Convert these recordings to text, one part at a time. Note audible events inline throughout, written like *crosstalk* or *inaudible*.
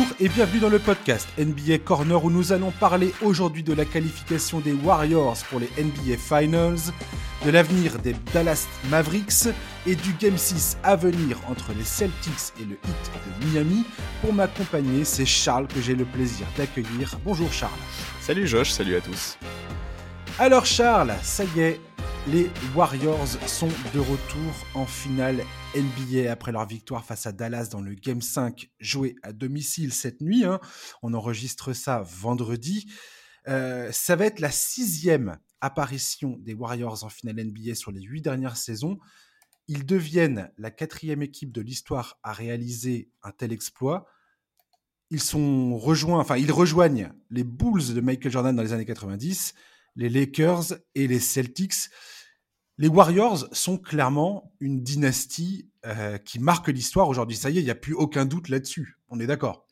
Bonjour et bienvenue dans le podcast NBA Corner où nous allons parler aujourd'hui de la qualification des Warriors pour les NBA Finals, de l'avenir des Dallas Mavericks et du Game 6 à venir entre les Celtics et le Heat de Miami. Pour m'accompagner, c'est Charles que j'ai le plaisir d'accueillir. Bonjour Charles. Salut Josh, salut à tous. Alors Charles, ça y est, les Warriors sont de retour en finale NBA après leur victoire face à Dallas dans le Game 5 joué à domicile cette nuit. Hein. On enregistre ça vendredi. Euh, ça va être la sixième apparition des Warriors en finale NBA sur les huit dernières saisons. Ils deviennent la quatrième équipe de l'histoire à réaliser un tel exploit. Ils sont rejoints, enfin ils rejoignent les Bulls de Michael Jordan dans les années 90, les Lakers et les Celtics. Les Warriors sont clairement une dynastie euh, qui marque l'histoire aujourd'hui. Ça y est, il n'y a plus aucun doute là-dessus. On est d'accord.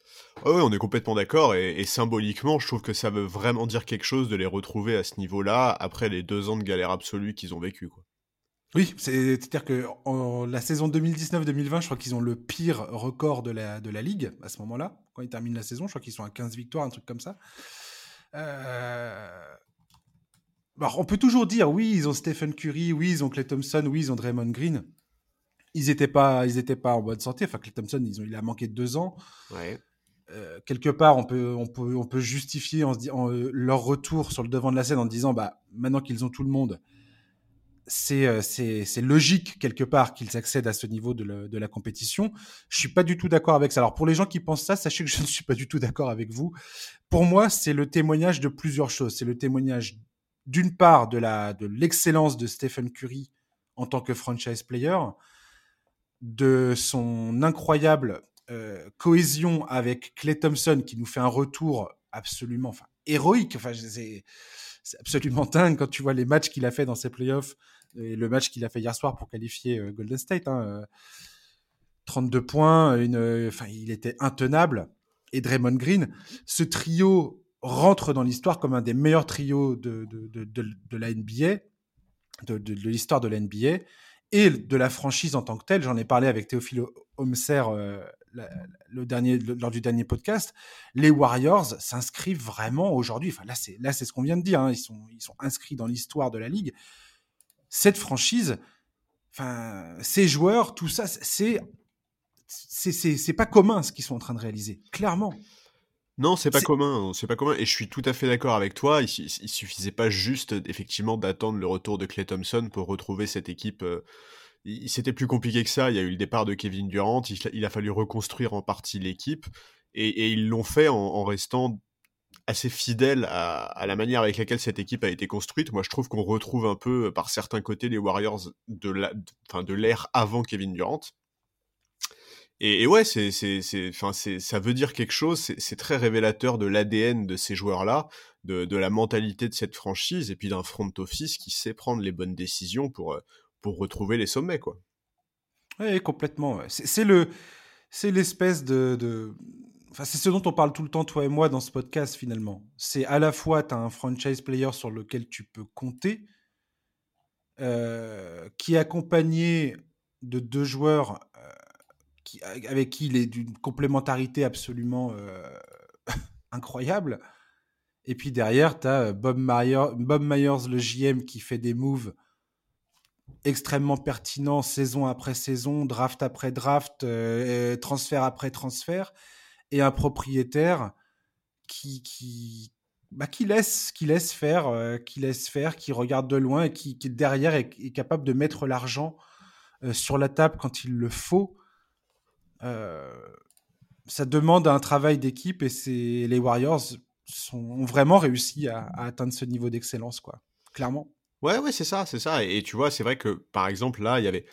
oui, on est complètement d'accord. Et, symboliquement, je trouve que ça veut vraiment dire quelque chose de les retrouver à ce niveau-là après les deux ans de galère absolue qu'ils ont vécu. Quoi. Oui, c'est-à-dire que en la saison 2019-2020, je crois qu'ils ont le pire record de la, de la ligue à ce moment-là. Quand ils terminent la saison, je crois qu'ils sont à 15 victoires, un truc comme ça. Euh, on peut toujours dire, oui, ils ont Stephen Curry, oui, ils ont Clay Thompson, oui, ils ont Draymond Green. Ils n'étaient pas, ils étaient pas en bonne santé. Enfin, Clay Thompson, ils ont, il a manqué de deux ans. Euh, quelque part, on peut, on peut, on peut justifier en, en euh, leur retour sur le devant de la scène en disant, bah, maintenant qu'ils ont tout le monde, c'est, euh, c'est, c'est logique quelque part qu'ils accèdent à ce niveau de, de, la compétition. Je suis pas du tout d'accord avec ça. Alors pour les gens qui pensent ça, sachez que je ne suis pas du tout d'accord avec vous. Pour moi, c'est le témoignage de plusieurs choses. C'est le témoignage d'une part de l'excellence de Stephen Curry en tant que franchise player, de son incroyable euh, cohésion avec Clay Thompson qui nous fait un retour absolument enfin héroïque. Enfin, c'est absolument *laughs* dingue quand tu vois les matchs qu'il a fait dans ses playoffs et le match qu'il a fait hier soir pour qualifier euh, Golden State. Hein, 32 euh, points, une, enfin, il était intenable. Et Draymond Green, ce trio rentre dans l'histoire comme un des meilleurs trios de, de, de, de la NBA, de, l'histoire de la NBA et de la franchise en tant que telle. J'en ai parlé avec Théophile Homser euh, le dernier, lors du dernier podcast. Les Warriors s'inscrivent vraiment aujourd'hui. Enfin, là, c'est là, c'est ce qu'on vient de dire. Hein. Ils sont, ils sont inscrits dans l'histoire de la ligue. Cette franchise, enfin, ces joueurs, tout ça, c'est c'est pas commun ce qu'ils sont en train de réaliser. Clairement. Non, c'est pas commun, c'est pas commun, et je suis tout à fait d'accord avec toi. Il, il, suffisait pas juste, effectivement, d'attendre le retour de Clay Thompson pour retrouver cette équipe. Euh, c'était plus compliqué que ça. Il y a eu le départ de Kevin Durant. Il, a fallu reconstruire en partie l'équipe, et, ils l'ont fait en, restant assez fidèle à, la manière avec laquelle cette équipe a été construite. Moi, je trouve qu'on retrouve un peu, par certains côtés, les Warriors de l'ère avant Kevin Durant. Et, ouais, c'est, c'est, c'est, enfin, c'est, ça veut dire quelque chose. C'est, très révélateur de l'ADN de ces joueurs-là, de, la mentalité de cette franchise, et puis d'un front office qui sait prendre les bonnes décisions pour, euh, pour retrouver les sommets, quoi. Oui, complètement. C'est, le, c'est l'espèce de. Enfin, c'est ce dont on parle tout le temps, toi et moi, dans ce podcast, finalement. C'est à la fois, tu as un franchise player sur lequel tu peux compter, euh, qui est accompagné de deux joueurs avec qui il est d'une complémentarité absolument euh, *laughs* incroyable. Et puis derrière, tu as euh, Bob, Bob Myers, le JM, qui fait des moves extrêmement pertinents saison après saison, draft après draft, euh, transfert après transfert, et un propriétaire qui, qui, bah, qui, laisse, qui laisse faire, qui laisse faire, qui regarde de loin et qui, derrière est, capable de mettre l'argent sur la table quand il le faut ça demande un travail d'équipe et les Warriors ont vraiment réussi à, atteindre ce niveau d'excellence, quoi. Clairement. Ouais, ouais, c'est ça, c'est ça. Et, tu vois, c'est vrai que par exemple là, il y avait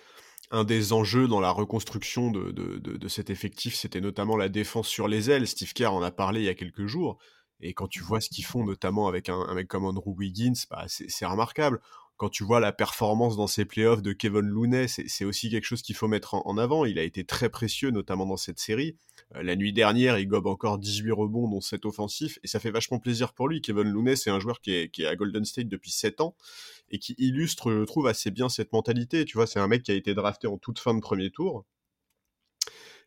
un des enjeux dans la reconstruction de, de, de, cet effectif, c'était notamment la défense sur les ailes. Steve Kerr en a parlé il y a quelques jours. Et quand tu vois ce qu'ils font, notamment avec un, un mec comme Andrew Wiggins, bah, c'est remarquable quand tu vois la performance dans ces playoffs de Kevin Looney, c'est aussi quelque chose qu'il faut mettre en, avant. Il a été très précieux, notamment dans cette série. Euh, la nuit dernière, il gobe encore 18 rebonds, dont 7 offensifs, et ça fait vachement plaisir pour lui. Kevin Looney, c'est un joueur qui est, qui est, à Golden State depuis 7 ans, et qui illustre, je trouve, assez bien cette mentalité. Tu vois, c'est un mec qui a été drafté en toute fin de premier tour,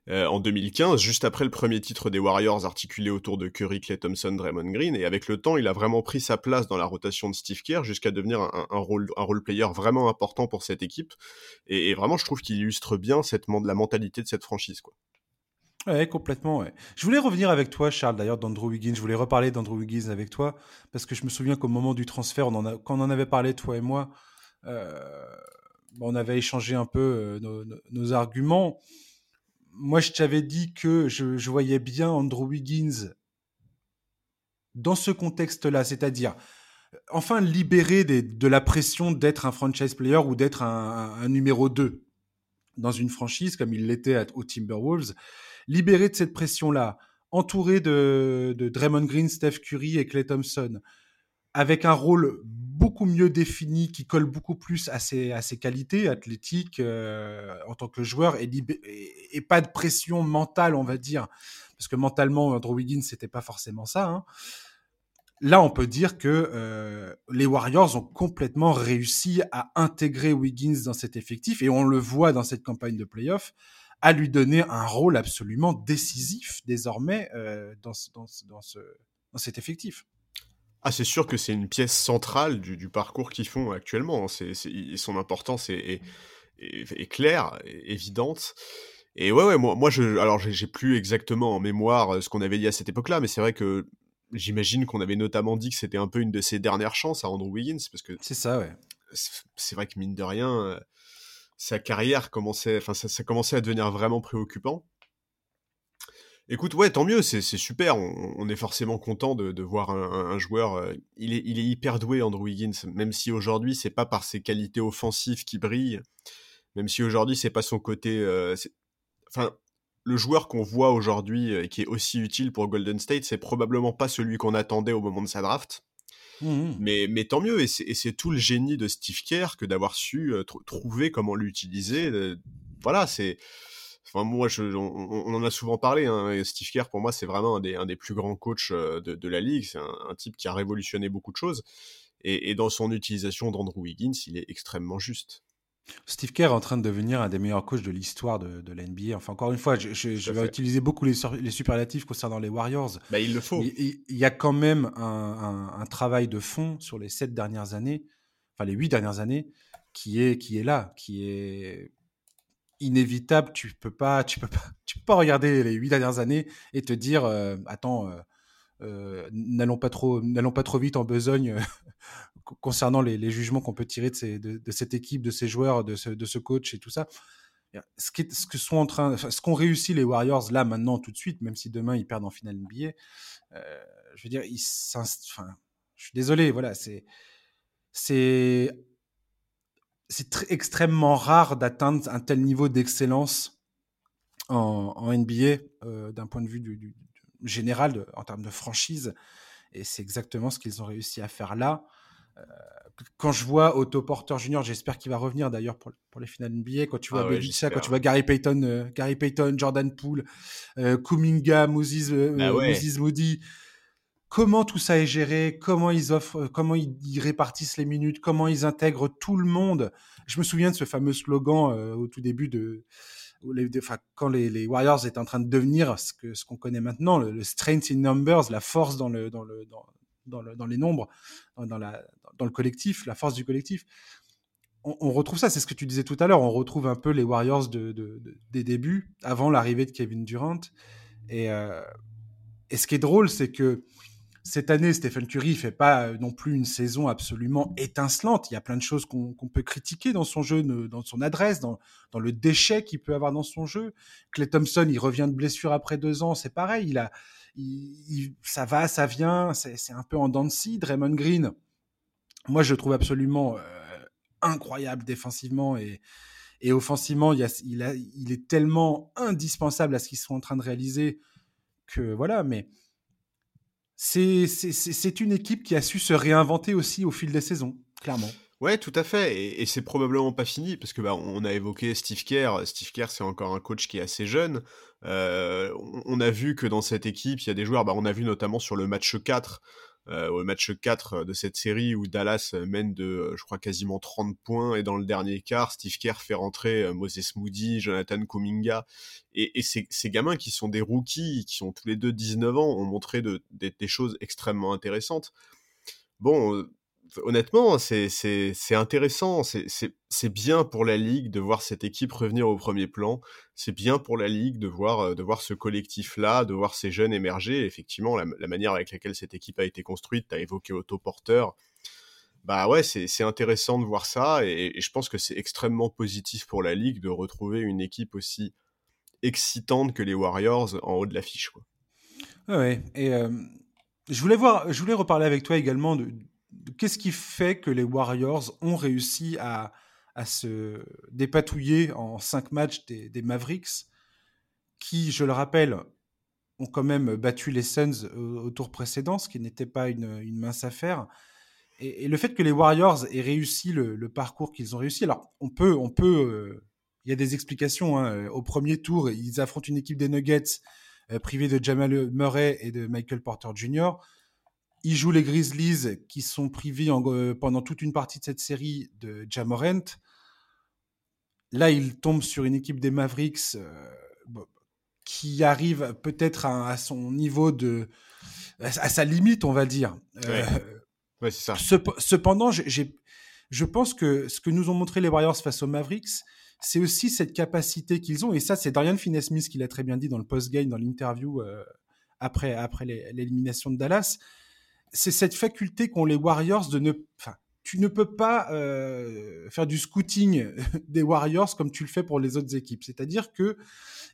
euh, en 2015, juste après le premier titre des Warriors articulé autour de Curry, Clay Thompson, Draymond Green. Et avec le temps, il a vraiment pris sa place dans la rotation de Steve Kerr jusqu'à devenir un, rôle, un role player vraiment important pour cette équipe. Et, vraiment, je trouve qu'il illustre bien cette, la mentalité de cette franchise. Quoi. Ouais, complètement. Je voulais revenir avec toi, Charles, d'ailleurs, d'Andrew Wiggins. Je voulais reparler d'Andrew Wiggins avec toi, parce que je me souviens qu'au moment du transfert, on en a, quand on en avait parlé, toi et moi, euh, on avait échangé un peu euh, nos, arguments moi, je t'avais dit que je, voyais bien Andrew Wiggins dans ce contexte-là, c'est-à-dire enfin libéré de la pression d'être un franchise player ou d'être un, numéro 2 dans une franchise comme il l'était aux Timberwolves, libéré de cette pression-là, entouré de, de Draymond Green, Steph Curry et Clay Thompson, avec un rôle beaucoup mieux défini, qui colle beaucoup plus à ses, qualités athlétiques euh, en tant que joueur et, pas de pression mentale, on va dire, parce que mentalement, Andrew Wiggins, c'était pas forcément ça. Hein. Là, on peut dire que euh, les Warriors ont complètement réussi à intégrer Wiggins dans cet effectif, et on le voit dans cette campagne de playoff, à lui donner un rôle absolument décisif désormais euh, dans cet effectif. Ah, c'est sûr que c'est une pièce centrale du, parcours qu'ils font actuellement. Hein. C'est, son importance est, claire, évidente. Et ouais, ouais, moi, moi je, alors j'ai, plus exactement en mémoire euh, ce qu'on avait dit à cette époque-là, mais c'est vrai que j'imagine qu'on avait notamment dit que c'était un peu une de ses dernières chances à Andrew Wiggins, parce que c'est ça, ouais. C'est, vrai que mine de rien, euh, sa carrière commençait, enfin, ça, ça commençait à devenir vraiment préoccupant. Écoute, ouais, tant mieux, c'est super. On, est forcément content de, voir un, joueur. Euh, il, est, il est hyper doué, Andrew Wiggins, même si aujourd'hui, c'est pas par ses qualités offensives qui brille, même si aujourd'hui, c'est pas son côté. Euh, enfin, le joueur qu'on voit aujourd'hui et euh, qui est aussi utile pour Golden State, c'est probablement pas celui qu'on attendait au moment de sa draft. Mmh mais, mais tant mieux, et c'est tout le génie de Steve Kerr que d'avoir su trouver comment l'utiliser. voilà, c'est moi, je, on, en a souvent parlé. Hein, Steve Kerr, pour moi, c'est vraiment un des, un des, plus grands coachs euh, de, la ligue. C'est un, type qui a révolutionné beaucoup de choses. Et, dans son utilisation d'Andrew Wiggins, il est extrêmement juste. Steve Kerr est en train de devenir un des meilleurs coachs de l'histoire de, de l'NBA. Enfin, encore une fois, je, vais utiliser beaucoup les, les, superlatifs concernant les Warriors. Bah, il le faut. Il, y a quand même un, un, travail de fond sur les sept dernières années, enfin les huit dernières années, qui est, qui est là, qui est inévitable. Tu peux pas, tu peux pas, *laughs* tu peux pas regarder les huit dernières années et te dire, euh, attends, euh, euh, n'allons pas trop, n'allons pas trop vite en besogne *laughs* concernant les, jugements qu'on peut tirer de, de, cette équipe, de ces joueurs, de ce, de ce coach et tout ça. Ce, qui, ce que sont en train, ce qu'ont réussi les Warriors là maintenant tout de suite, même si demain ils perdent en finale NBA, je veux dire, ils enfin, je suis désolé, voilà, c'est c'est c'est extrêmement rare d'atteindre un tel niveau d'excellence en, NBA euh, d'un point de vue du, général en termes de franchise. Et c'est exactement ce qu'ils ont réussi à faire là. Euh, quand je vois Otto Porter Jr., j'espère qu'il va revenir d'ailleurs pour, pour, les finales NBA. Quand tu vois ah quand tu vois Gary Payton, euh, Gary Payton, Jordan Poole, Kuminga, Moses, ah Moses Moody, comment tout ça est géré, comment ils offrent, euh, comment ils, répartissent les minutes, comment ils intègrent tout le monde. Je me souviens de ce fameux slogan euh, au tout début de, quand les, Warriors étaient en train de devenir ce que ce qu'on connaît maintenant, le, strength in numbers, la force dans le dans le dans, dans, les nombres, dans, la, dans le collectif, la force du collectif. On, retrouve ça, c'est ce que tu disais tout à l'heure. On retrouve un peu les Warriors de, des débuts, avant l'arrivée de Kevin Durant. Et, euh, et ce qui est drôle, c'est que cette année, Stephen Curry fait pas euh, non plus une saison absolument étincelante. Il y a plein de choses qu'on peut critiquer dans son jeu, dans son adresse, dans, le déchet qu'il peut avoir dans son jeu. Clay Thompson, il revient de blessure après deux ans, c'est pareil. Il a, ça va, ça vient, c'est un peu en dents de. Draymond Green, moi, je le trouve absolument euh, incroyable défensivement et, offensivement. Il, il est tellement indispensable à ce qu'ils sont en train de réaliser que voilà, mais c'est une équipe qui a su se réinventer aussi au fil des saisons, clairement. Ouais, tout à fait. Et, c'est probablement pas fini parce que bah, on a évoqué Steve Kerr. Steve Kerr, c'est encore un coach qui est assez jeune. Euh, on a vu que dans cette équipe, il y a des joueurs. Bah, on a vu notamment sur le match 4 euh, au match 4 de cette série où Dallas mène de, je crois, quasiment 30 points. Et dans le dernier quart, Steve Kerr fait rentrer Moses Moody, Jonathan Kuminga. Et, et ces, ces, gamins qui sont des rookies, qui ont tous les deux 19 ans, ont montré de, des choses extrêmement intéressantes. Bon, honnêtement, c'est intéressant. C'est bien pour la Ligue de voir cette équipe revenir au premier plan. C'est bien pour la Ligue de voir, euh, de voir ce collectif-là, de voir ces jeunes émerger. Effectivement, la, manière avec laquelle cette équipe a été construite, tu as évoqué autoporteur. Bah ouais, c'est intéressant de voir ça. Et, je pense que c'est extrêmement positif pour la Ligue de retrouver une équipe aussi excitante que les Warriors en haut de l'affiche. Ouais, et euh, je, voulais voir, je voulais reparler avec toi également de qu'est-ce qui fait que les Warriors ont réussi à, se dépatouiller en cinq matchs des, Mavericks, qui, je le rappelle, ont quand même battu les Suns au, tour précédent, ce qui n'était pas une, mince affaire. Et, le fait que les Warriors aient réussi le, parcours qu'ils ont réussi, alors on peut, on peut, euh, il y a des explications. Hein. Au premier tour, ils affrontent une équipe des Nuggets euh, privée de Jamal Murray et de Michael Porter Jr. Il joue les Grizzlies qui sont privés euh, pendant toute une partie de cette série de Jamorant. Là, il tombe sur une équipe des Mavericks euh, qui arrive peut-être à, son niveau de. à, sa limite, on va dire. Euh, ouais. c'est ça. cependant, je pense que ce que nous ont montré les Warriors face aux Mavericks, c'est aussi cette capacité qu'ils ont. Et ça, c'est Darian Finney-Smith qui l'a très bien dit dans le post-game, dans l'interview après, après l'élimination de Dallas c'est cette faculté qu'ont les Warriors de ne. Enfin, tu ne peux pas euh, faire du scouting *laughs* des Warriors comme tu le fais pour les autres équipes. C'est-à-dire que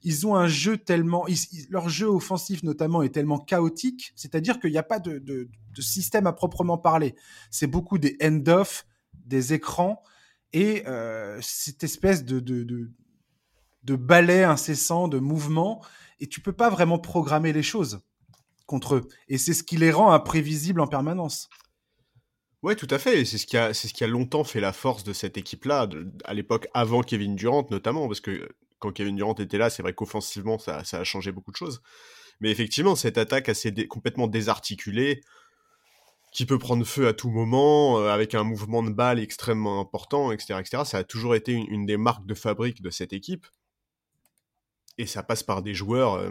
ils ont un jeu tellement, leur jeu offensif notamment est tellement chaotique. C'est-à-dire qu'il n'y a pas de, système à proprement parler. C'est beaucoup des end-off, des écrans et euh, cette espèce de, de balai incessant, de mouvement. Et tu peux pas vraiment programmer les choses contre eux. Et c'est ce qui les rend imprévisibles en permanence. Ouais, tout à fait. C'est ce qui a, c'est ce qui a longtemps fait la force de cette équipe-là, à l'époque avant Kevin Durant notamment, parce que quand Kevin Durant était là, c'est vrai qu'offensivement, ça, ça, a changé beaucoup de choses. Mais effectivement, cette attaque assez complètement désarticulée, qui peut prendre feu à tout moment, euh, avec un mouvement de balle extrêmement important, etc., etc., ça a toujours été une, des marques de fabrique de cette équipe. Et ça passe par des joueurs euh,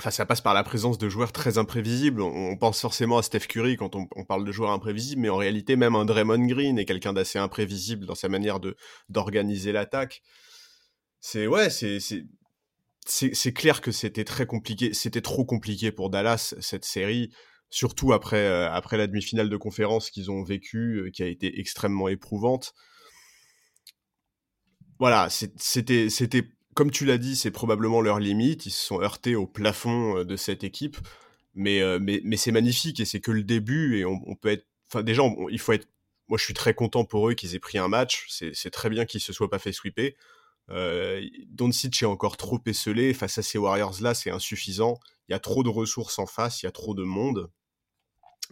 Enfin, ça passe par la présence de joueurs très imprévisibles. On, pense forcément à Steph Curry quand on, parle de joueurs imprévisibles, mais en réalité, même un Draymond Green est quelqu'un d'assez imprévisible dans sa manière de d'organiser l'attaque. C'est ouais, c'est c'est clair que c'était très compliqué, c'était trop compliqué pour Dallas cette série, surtout après euh, après la demi-finale de conférence qu'ils ont vécue, euh, qui a été extrêmement éprouvante. Voilà, c'était c'était comme tu l'as dit, c'est probablement leur limite. Ils se sont heurtés au plafond euh, de cette équipe. Mais, euh, mais, mais c'est magnifique et c'est que le début. Et on, peut être. Enfin, déjà, il faut être. Moi, je suis très content pour eux qu'ils aient pris un match. C'est très bien qu'ils se soient pas fait sweeper. Euh, Doncic est encore trop esselé. Face à ces Warriors-là, c'est insuffisant. Il y a trop de ressources en face, il y a trop de monde.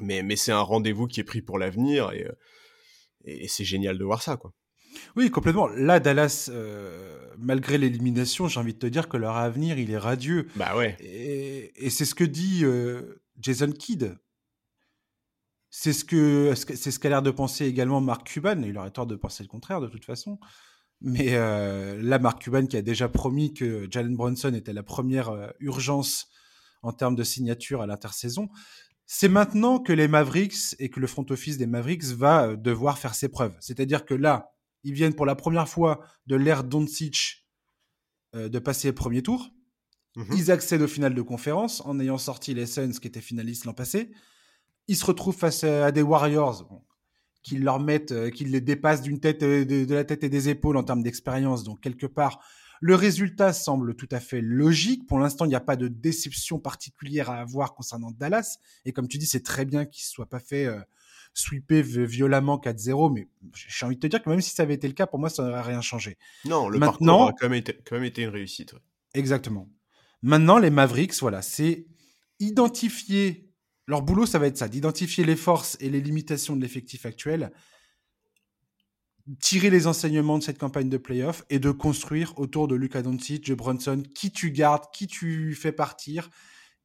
Mais, mais c'est un rendez-vous qui est pris pour l'avenir et, euh, et c'est génial de voir ça, quoi. Oui, complètement. Là, Dallas, euh, malgré l'élimination, j'ai envie de te dire que leur avenir, il est radieux. Bah ouais. Et, c'est ce que dit euh, Jason Kidd. C'est ce que c'est ce qu'a l'air de penser également Mark Cuban. Il aurait tort de penser le contraire de toute façon. Mais euh, là, Mark Cuban qui a déjà promis que Jalen Brunson était la première urgence en termes de signature à l'intersaison. C'est maintenant que les Mavericks et que le front office des Mavericks va devoir faire ses preuves. C'est-à-dire que là, ils viennent pour la première fois de l'ère Doncic euh, de passer le premier tour. Mhm. Ils accèdent au final de conférence en ayant sorti les Suns qui étaient finalistes l'an passé. Ils se retrouvent face à des Warriors qui leur mettent, euh, qui les dépassent d'une tête, euh, de, la tête et des épaules en termes d'expérience. Donc quelque part, le résultat semble tout à fait logique. Pour l'instant, il n'y a pas de déception particulière à avoir concernant Dallas. Et comme tu dis, c'est très bien qu'il ne soit pas fait sweeper violemment 4-0, mais j'ai envie de te dire que même si ça avait été le cas, pour moi, ça n'aurait rien changé. Non, le Maintenant, parcours a quand même été, quand même été une réussite. Exactement. Maintenant, les Mavericks, voilà, c'est identifier. Leur boulot, ça va être ça, d'identifier les forces et les limitations de l'effectif actuel, tirer les enseignements de cette campagne de playoff et de construire autour de Luka Doncic, de Brunson, qui tu gardes, qui tu fais partir,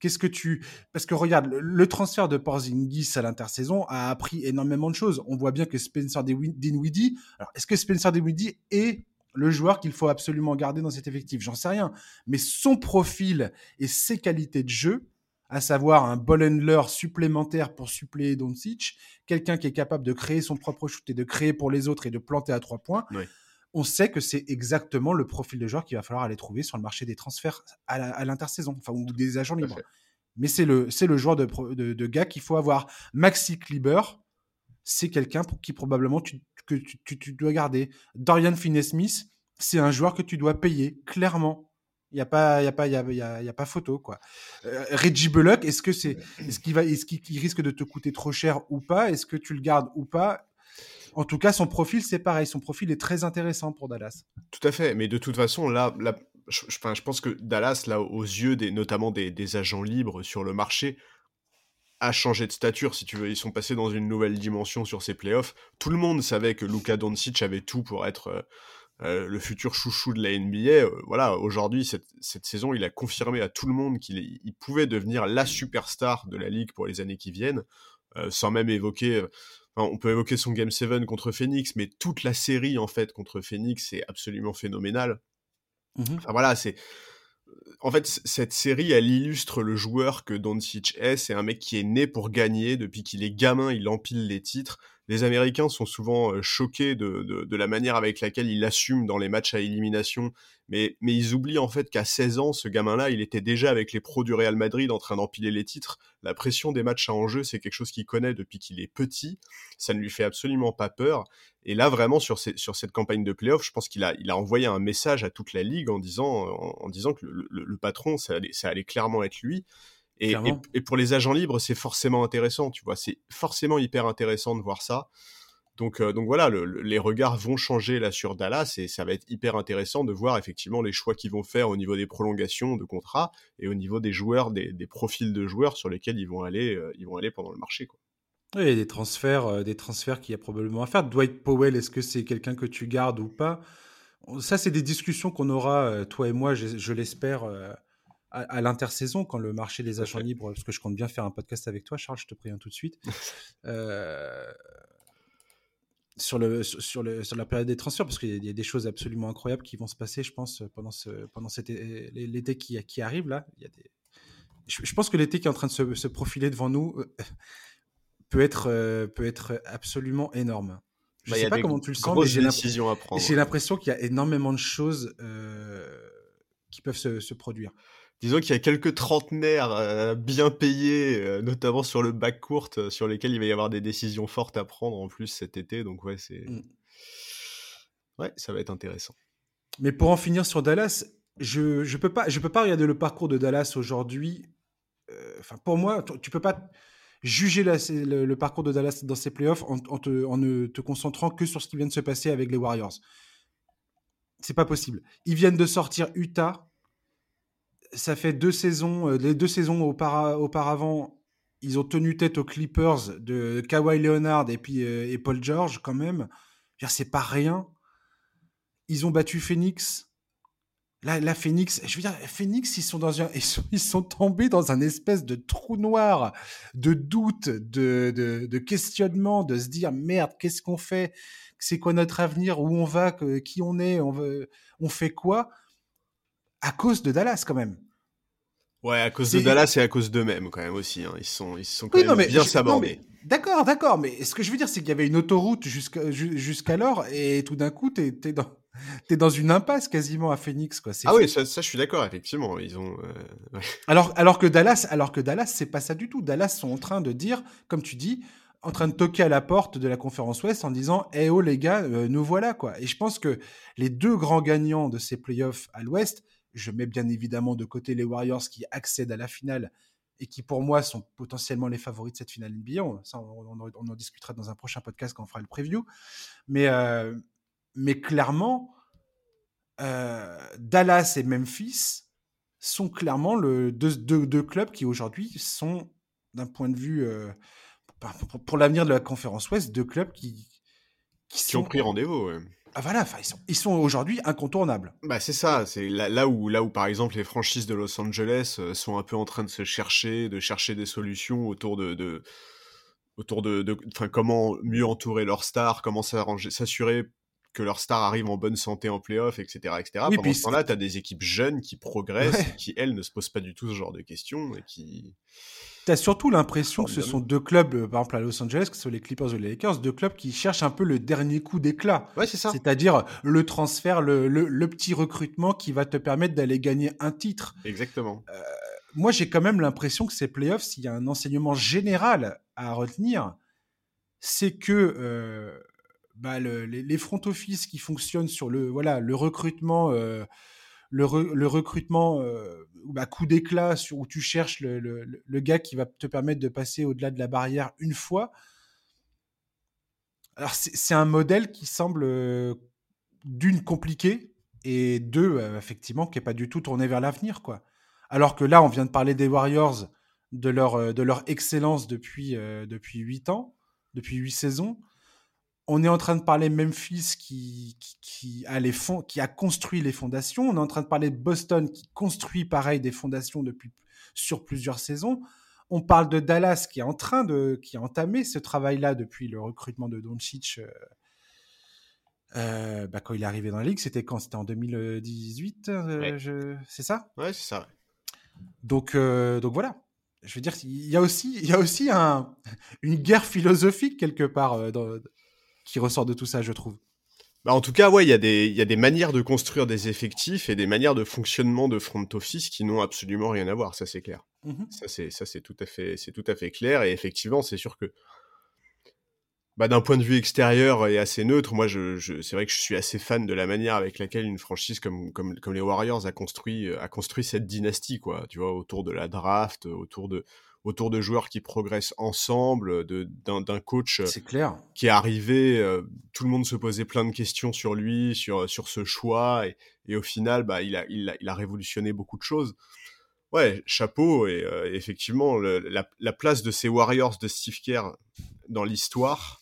Qu'est-ce que tu parce que regarde le, transfert de Porzingis à l'intersaison a appris énormément de choses. On voit bien que Spencer Dinwiddie, alors est-ce que Spencer Dinwiddie est le joueur qu'il faut absolument garder dans cet effectif? J'en sais rien, mais son profil et ses qualités de jeu, à savoir un ball handler supplémentaire pour suppléer Doncic, quelqu'un qui est capable de créer son propre shoot et de créer pour les autres et de planter à trois points. On sait que c'est exactement le profil de joueur qu'il va falloir aller trouver sur le marché des transferts à l'intersaison, enfin, ou des agents libres. Mais c'est le, c'est le joueur de, de, gars qu'il faut avoir. Maxi Kleber, c'est quelqu'un pour qui probablement tu, que tu, tu, dois garder. Dorian Finney-Smith, c'est un joueur que tu dois payer, clairement. Il n'y a pas, il y a pas, il y a, y a, pas photo quoi. Euh, Reggie Bullock, est-ce que c'est, est-ce qu'il va, est-ce qu'il risque de te coûter trop cher ou pas? Est-ce que tu le gardes ou pas? En tout cas, son profil c'est pareil. Son profil est très intéressant pour Dallas. Tout à fait. Mais de toute façon, là, je, pense que Dallas, là, aux yeux des, notamment des, agents libres sur le marché, a changé de stature, si tu veux. Ils sont passés dans une nouvelle dimension sur ces playoffs. Tout le monde savait que Luka Doncic avait tout pour être euh, euh, le futur chouchou de la NBA. Euh, voilà, aujourd'hui, cette, saison, il a confirmé à tout le monde qu'il pouvait devenir la superstar de la ligue pour les années qui viennent, sans même évoquer. On peut évoquer son Game 7 contre Phoenix, mais toute la série, en fait, contre Phoenix, est absolument phénoménale. Mmh enfin voilà, c'est en fait, cette série, elle illustre le joueur que Doncic est. C'est un mec qui est né pour gagner. Depuis qu'il est gamin, il empile les titres les Américains sont souvent euh, choqués de, la manière avec laquelle il assume dans les matchs à élimination, mais, mais ils oublient en fait qu'à 16 ans, ce gamin-là, il était déjà avec les pros du Real Madrid en train d'empiler les titres. La pression des matchs à enjeu, c'est quelque chose qu'il connaît depuis qu'il est petit. Ça ne lui fait absolument pas peur. Et là, vraiment, sur, sur cette campagne de playoff, je pense qu'il a, il a envoyé un message à toute la ligue en disant, en, disant que le, patron, ça allait clairement être lui. Et, pour les agents libres, c'est forcément intéressant, tu vois. C'est forcément hyper intéressant de voir ça. Donc, euh, donc voilà, les regards vont changer là sur Dallas et ça va être hyper intéressant de voir effectivement les choix qu'ils vont faire au niveau des prolongations de contrats et au niveau des joueurs, des, profils de joueurs sur lesquels ils vont aller, euh, ils vont aller pendant le marché. Quoi. Oui, des transferts, euh, des transferts qu'il y a probablement à faire. Dwight Powell, est-ce que c'est quelqu'un que tu gardes ou pas? Ça, c'est des discussions qu'on aura, toi et moi, je l'espère à, l'intersaison, quand le marché des agents libres, parce que je compte bien faire un podcast avec toi, Charles, je te préviens tout de suite, *laughs* euh, sur, le, sur, le, sur la période des transferts, parce qu'il y, a des choses absolument incroyables qui vont se passer, je pense, pendant, ce, pendant l'été qui, qui arrive là. Il y a des... je, pense que l'été qui est en train de se, profiler devant nous euh, peut, être, euh, peut être absolument énorme. Je ne bah, sais pas comment tu le sens, mais j'ai l'impression qu'il y a énormément de choses qui peuvent se, se produire disons qu'il y a quelques trentenaires euh, bien payés, euh, notamment sur le bac court, euh, sur lesquels il va y avoir des décisions fortes à prendre en plus cet été. Donc ouais, c'est mmh. ouais, ça va être intéressant. Mais pour en finir sur Dallas, je je peux pas je peux pas regarder le parcours de Dallas aujourd'hui. Enfin, pour moi, tu peux pas juger le, parcours de Dallas dans ses playoffs en, en, te, en ne te concentrant que sur ce qui vient de se passer avec les Warriors. C'est pas possible. Ils viennent de sortir Utah ça fait deux saisons, euh, les deux saisons auparavant, ils ont tenu tête aux Clippers de Kawhi Leonard et puis euh, et Paul George quand même. C'est pas rien. Ils ont battu Phoenix. Là, la Phoenix, je veux dire, Phoenix, ils sont dans un, *laughs* ils sont, ils sont tombés dans un espèce de trou noir, de doute, de, de, de questionnement, de se dire merde, qu'est-ce qu'on fait? C'est quoi notre avenir? Où on va? Qui on est? On veut, on fait quoi? À cause de Dallas quand même. Ouais, à cause de Dallas et à cause d'eux-mêmes quand même aussi. Hein. Ils sont, ils sont quand même bien sabordés. D'accord, d'accord, mais ce que je veux dire, c'est qu'il y avait une autoroute jusqu'alors et tout d'un coup, t'es es dans, *laughs* es dans une impasse quasiment à Phoenix, quoi. Ah oui, ça, ça, je suis d'accord, effectivement. Ils ont. Euh, *laughs* alors, alors que Dallas, alors que Dallas, c'est pas ça du tout. Dallas sont en train de dire, comme tu dis, en train de toquer à la porte de la conférence Ouest en disant Eh oh les gars, euh, nous voilà quoi. Et je pense que les deux grands gagnants de ces playoffs à l'Ouest, je mets bien évidemment de côté les Warriors qui accèdent à la finale et qui pour moi sont potentiellement les favoris de cette finale NBA. On, en discutera dans un prochain podcast quand on fera le preview. Mais, euh, mais clairement, euh, Dallas et Memphis sont clairement le, deux, clubs qui aujourd'hui sont, d'un point de vue, euh, pour, l'avenir de la conférence Ouest, deux clubs qui, qui, ont pris rendez-vous. Ah voilà, ils sont, aujourd'hui incontournables. Bah c'est ça, c'est là, où là où par exemple les franchises de Los Angeles euh, sont un peu en train de se chercher, de chercher des solutions autour de, de autour de, enfin comment mieux entourer leurs stars, comment s'assurer que leurs stars arrivent en bonne santé en playoff, etc., etc. Oui, Pendant ce temps-là, tu as des équipes jeunes qui progressent, qui elles ne se posent pas du tout ce genre de questions et qui tu as surtout l'impression que ce sont deux clubs, euh, par exemple à Los Angeles, que ce soit les Clippers ou les Lakers, deux clubs qui cherchent un peu le dernier coup d'éclat. Ouais, c'est ça. C'est-à-dire le transfert, le, le, petit recrutement qui va te permettre d'aller gagner un titre. Exactement. Euh, moi, j'ai quand même l'impression que ces playoffs, s'il y a un enseignement général à retenir, c'est que euh, bah, le, les, front office qui fonctionnent sur le, voilà, le recrutement le, recrutement euh, bah, coup d'éclat où tu cherches le, gars qui va te permettre de passer au-delà de la barrière une fois. Alors c'est un modèle qui semble euh, d'une compliqué et deux euh, effectivement qui est pas du tout tourné vers l'avenir quoi. Alors que là on vient de parler des Warriors de leur de leur excellence depuis depuis huit ans, depuis huit saisons on est en train de parler Memphis qui, qui, a les fonds, qui a construit les fondations. On est en train de parler de Boston qui construit pareil des fondations depuis sur plusieurs saisons. On parle de Dallas qui est en train de qui a entamé ce travail-là depuis le recrutement de Doncic. Euh, euh, bah, quand il est arrivé dans la ligue, c'était quand? C'était en 2018, euh, c'est ça? Ouais, c'est ça. Donc, donc voilà. Je veux dire, il y a aussi, il y a aussi un, une guerre philosophique quelque part dans, qui ressort de tout ça, je trouve. Bah en tout cas, ouais, il y, a des, y a des manières de construire des effectifs et des manières de fonctionnement de front office qui n'ont absolument rien à voir, ça c'est clair. Mmh ça c'est tout à fait c'est tout à fait clair et effectivement c'est sûr que bah, d'un point de vue extérieur et assez neutre, moi je, je c'est vrai que je suis assez fan de la manière avec laquelle une franchise comme comme comme les Warriors a construit a construit cette dynastie quoi, tu vois, autour de la draft, autour de autour de joueurs qui progressent ensemble, d'un coach euh, clair. qui est arrivé, euh, tout le monde se posait plein de questions sur lui, sur, sur ce choix, et, et au final, bah, il, a, il, a, il a révolutionné beaucoup de choses. Ouais, chapeau, et euh, effectivement, la, la, place de ces Warriors de Steve Kerr dans l'histoire,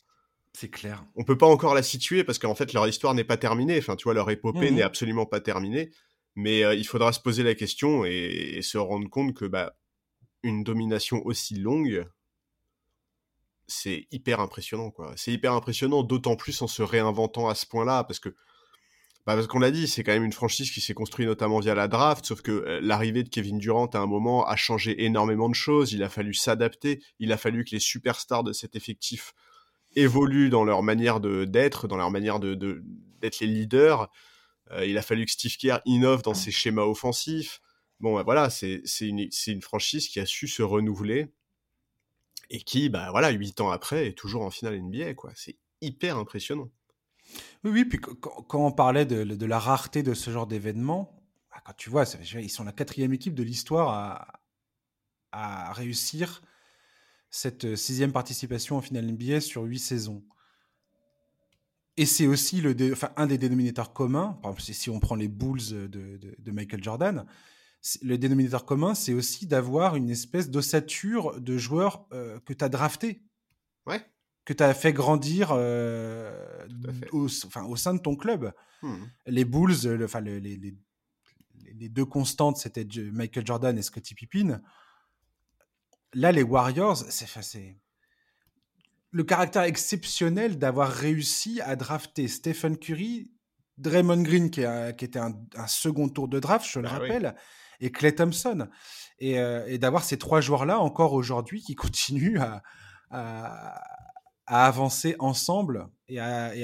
c'est clair. On peut pas encore la situer parce qu'en fait leur histoire n'est pas terminée. Enfin, tu vois, leur épopée mmh n'est absolument pas terminée. Mais il faudra se poser la question et, et, se rendre compte que bah une domination aussi longue, c'est hyper impressionnant, quoi. C'est hyper impressionnant, d'autant plus en se réinventant à ce point-là, parce que, bah parce qu'on l'a dit, c'est quand même une franchise qui s'est construite notamment via la draft, sauf que euh, l'arrivée de Kevin Durant à un moment a changé énormément de choses, il a fallu s'adapter, il a fallu que les superstars de cet effectif évoluent dans leur manière d'être, dans leur manière de d'être les leaders. Euh, il a fallu que Steve Kerr innove dans ses schémas offensifs. Bon, bah, voilà, c'est une, une franchise qui a su se renouveler et qui, bah voilà, huit ans après, est toujours en finale NBA, quoi. C'est hyper impressionnant. Oui, oui, puis quand, on parlait de, de, la rareté de ce genre d'événement, bah, quand tu vois, ils sont la quatrième équipe de l'histoire à, à, réussir cette euh, sixième participation en finale NBA sur huit saisons. Et c'est aussi le enfin, un des dénominateurs communs, si on prend les Bulls de, de Michael Jordan, le dénominateur commun, c'est aussi d'avoir une espèce d'ossature de joueurs euh, que tu as drafté. Ouais. Que tu as fait grandir euh, au, enfin, au sein de ton club. Hmm. Les Bulls, enfin, les, les, les, deux constantes, c'était Michael Jordan et Scottie Pippen. Là, les Warriors, c'est le caractère exceptionnel d'avoir réussi à drafter Stephen Curry, Draymond Green, qui, qui était un, second tour de draft, je le bah rappelle, et Clay Thompson. Euh, et, d'avoir ces trois joueurs-là encore aujourd'hui qui *laughs* continuent à, à, avancer ensemble et à,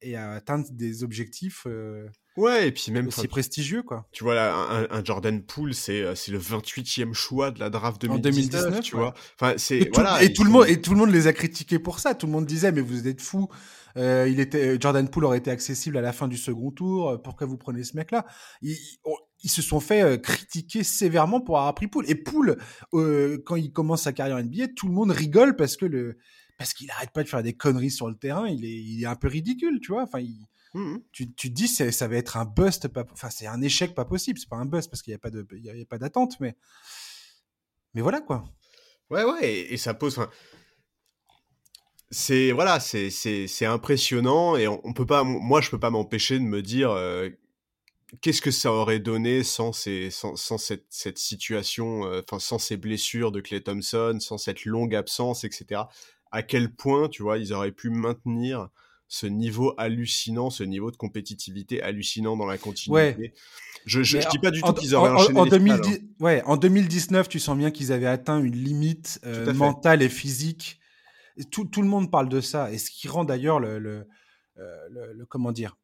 et à, atteindre des objectifs. Euh, ouais, et puis même aussi prestigieux, quoi. Tu vois, là, un, Jordan Poole, c'est euh, c'est le 28e choix de la draft 2019, en 2019 tu vois. Enfin, c'est et, voilà, et tout le monde et tout le monde les a critiqués pour ça. Tout le monde disait, mais vous êtes fous. il était Jordan Poole aurait été accessible à la fin du second tour. Pourquoi vous prenez ce mec-là? Ils se sont fait euh, critiquer sévèrement pour avoir pris Poul. Et Poul, euh, quand il commence sa carrière NBA, tout le monde rigole parce que le parce qu'il arrête pas de faire des conneries sur le terrain. Il est, il est un peu ridicule, tu vois. Enfin, mmh tu, tu te dis ça, ça va être un bust, pas, enfin c'est un échec pas possible. C'est pas un bust parce qu'il n'y a pas de, il y a pas d'attente, mais mais voilà quoi. Ouais ouais, et, ça pose. c'est voilà, c'est c'est impressionnant et on, peut pas, moi je peux pas m'empêcher de me dire euh, qu'est-ce que ça aurait donné sans ces sans, sans cette, cette situation, euh, enfin sans ces blessures de Clay Thompson, sans cette longue absence, etc. À quel point tu vois ils auraient pu maintenir ce niveau hallucinant, ce niveau de compétitivité hallucinant dans la continuité. Je, je, dis pas du tout qu'ils auraient enchaîné en, les 2010, hein. ouais, en 2019, tu sens bien qu'ils avaient atteint une limite euh, mentale et physique. tout, tout, le monde parle de ça. Et ce qui rend d'ailleurs le, le, euh, le, comment dire,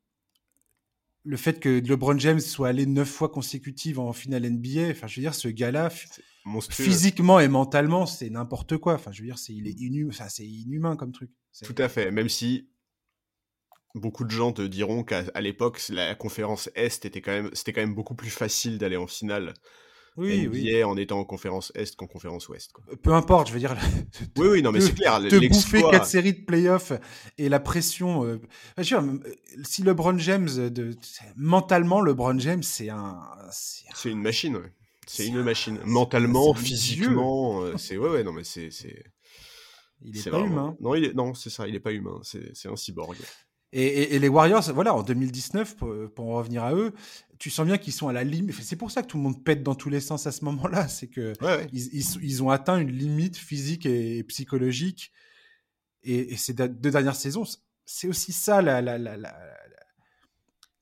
le fait que LeBron James soit allé neuf fois consécutives en finale NBA, enfin, je veux dire, ce gars-là, physiquement et mentalement, c'est n'importe quoi. Enfin, je veux dire, c'est il est inhumain, enfin, c'est inhumain comme truc. Tout à fait. Même si beaucoup de gens te diront qu'à l'époque, la conférence Est était quand même, c'était quand même beaucoup plus facile d'aller en finale. Oui, oui. en étant en conférence Est qu'en conférence Ouest. Quoi. Peu importe, je veux dire. *laughs* oui, oui, non, mais c'est clair. Te bouffer quatre séries de playoffs et la pression. Euh... Dire, si LeBron James, de, mentalement, LeBron James, c'est un. C'est une machine, ouais. C'est une machine. Mentalement, physiquement, euh, c'est ouais, ouais, non, mais c'est. Il est, pas humain. Non, il est... non, c'est ça, il est pas humain. C'est un cyborg. Et, les Warriors, voilà, en 2019, pour, en revenir à eux, tu sens bien qu'ils sont à la limite. C'est pour ça que tout le monde pète dans tous les sens à ce moment-là. *laughs* C'est que Ils, ont atteint une limite physique et, psychologique. Et, ces deux dernières saisons, c'est aussi ça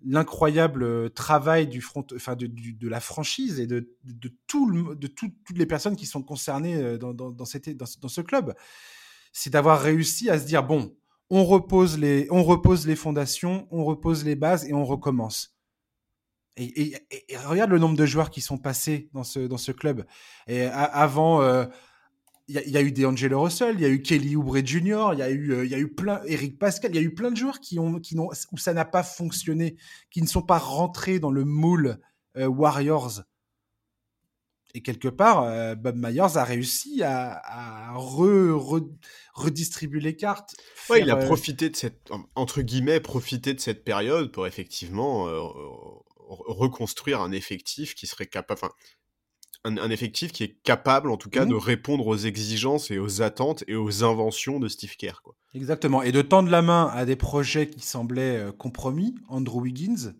l'incroyable travail du front, enfin de, la franchise et de, tout de toutes les personnes qui sont concernées euh, dans, dans, dans ce club. C'est d'avoir réussi à se dire bon, on repose les, fondations, on repose les bases et on recommence. Et, regarde le nombre de joueurs qui sont passés dans ce, club. Et avant, euh, il y, a eu des Angelo Russell, il y a eu Kelly Oubre Jr., il y a eu, euh, Eric Pascal, il y a eu plein de joueurs qui ont, qui où ça n'a pas fonctionné, qui ne sont pas rentrés dans le moule euh, Warriors. Et quelque part, euh, Bob Myers a réussi à, redistribuer les cartes. Ouais, il a euh, profité de cette, entre guillemets, profité de cette période pour effectivement euh, reconstruire un effectif qui serait capable, enfin, un, effectif qui est capable, en tout cas, de mmh. répondre aux exigences et aux attentes et aux inventions de Steve Kerr. Quoi. Exactement. Et de tendre la main à des projets qui semblaient compromis. Andrew Wiggins,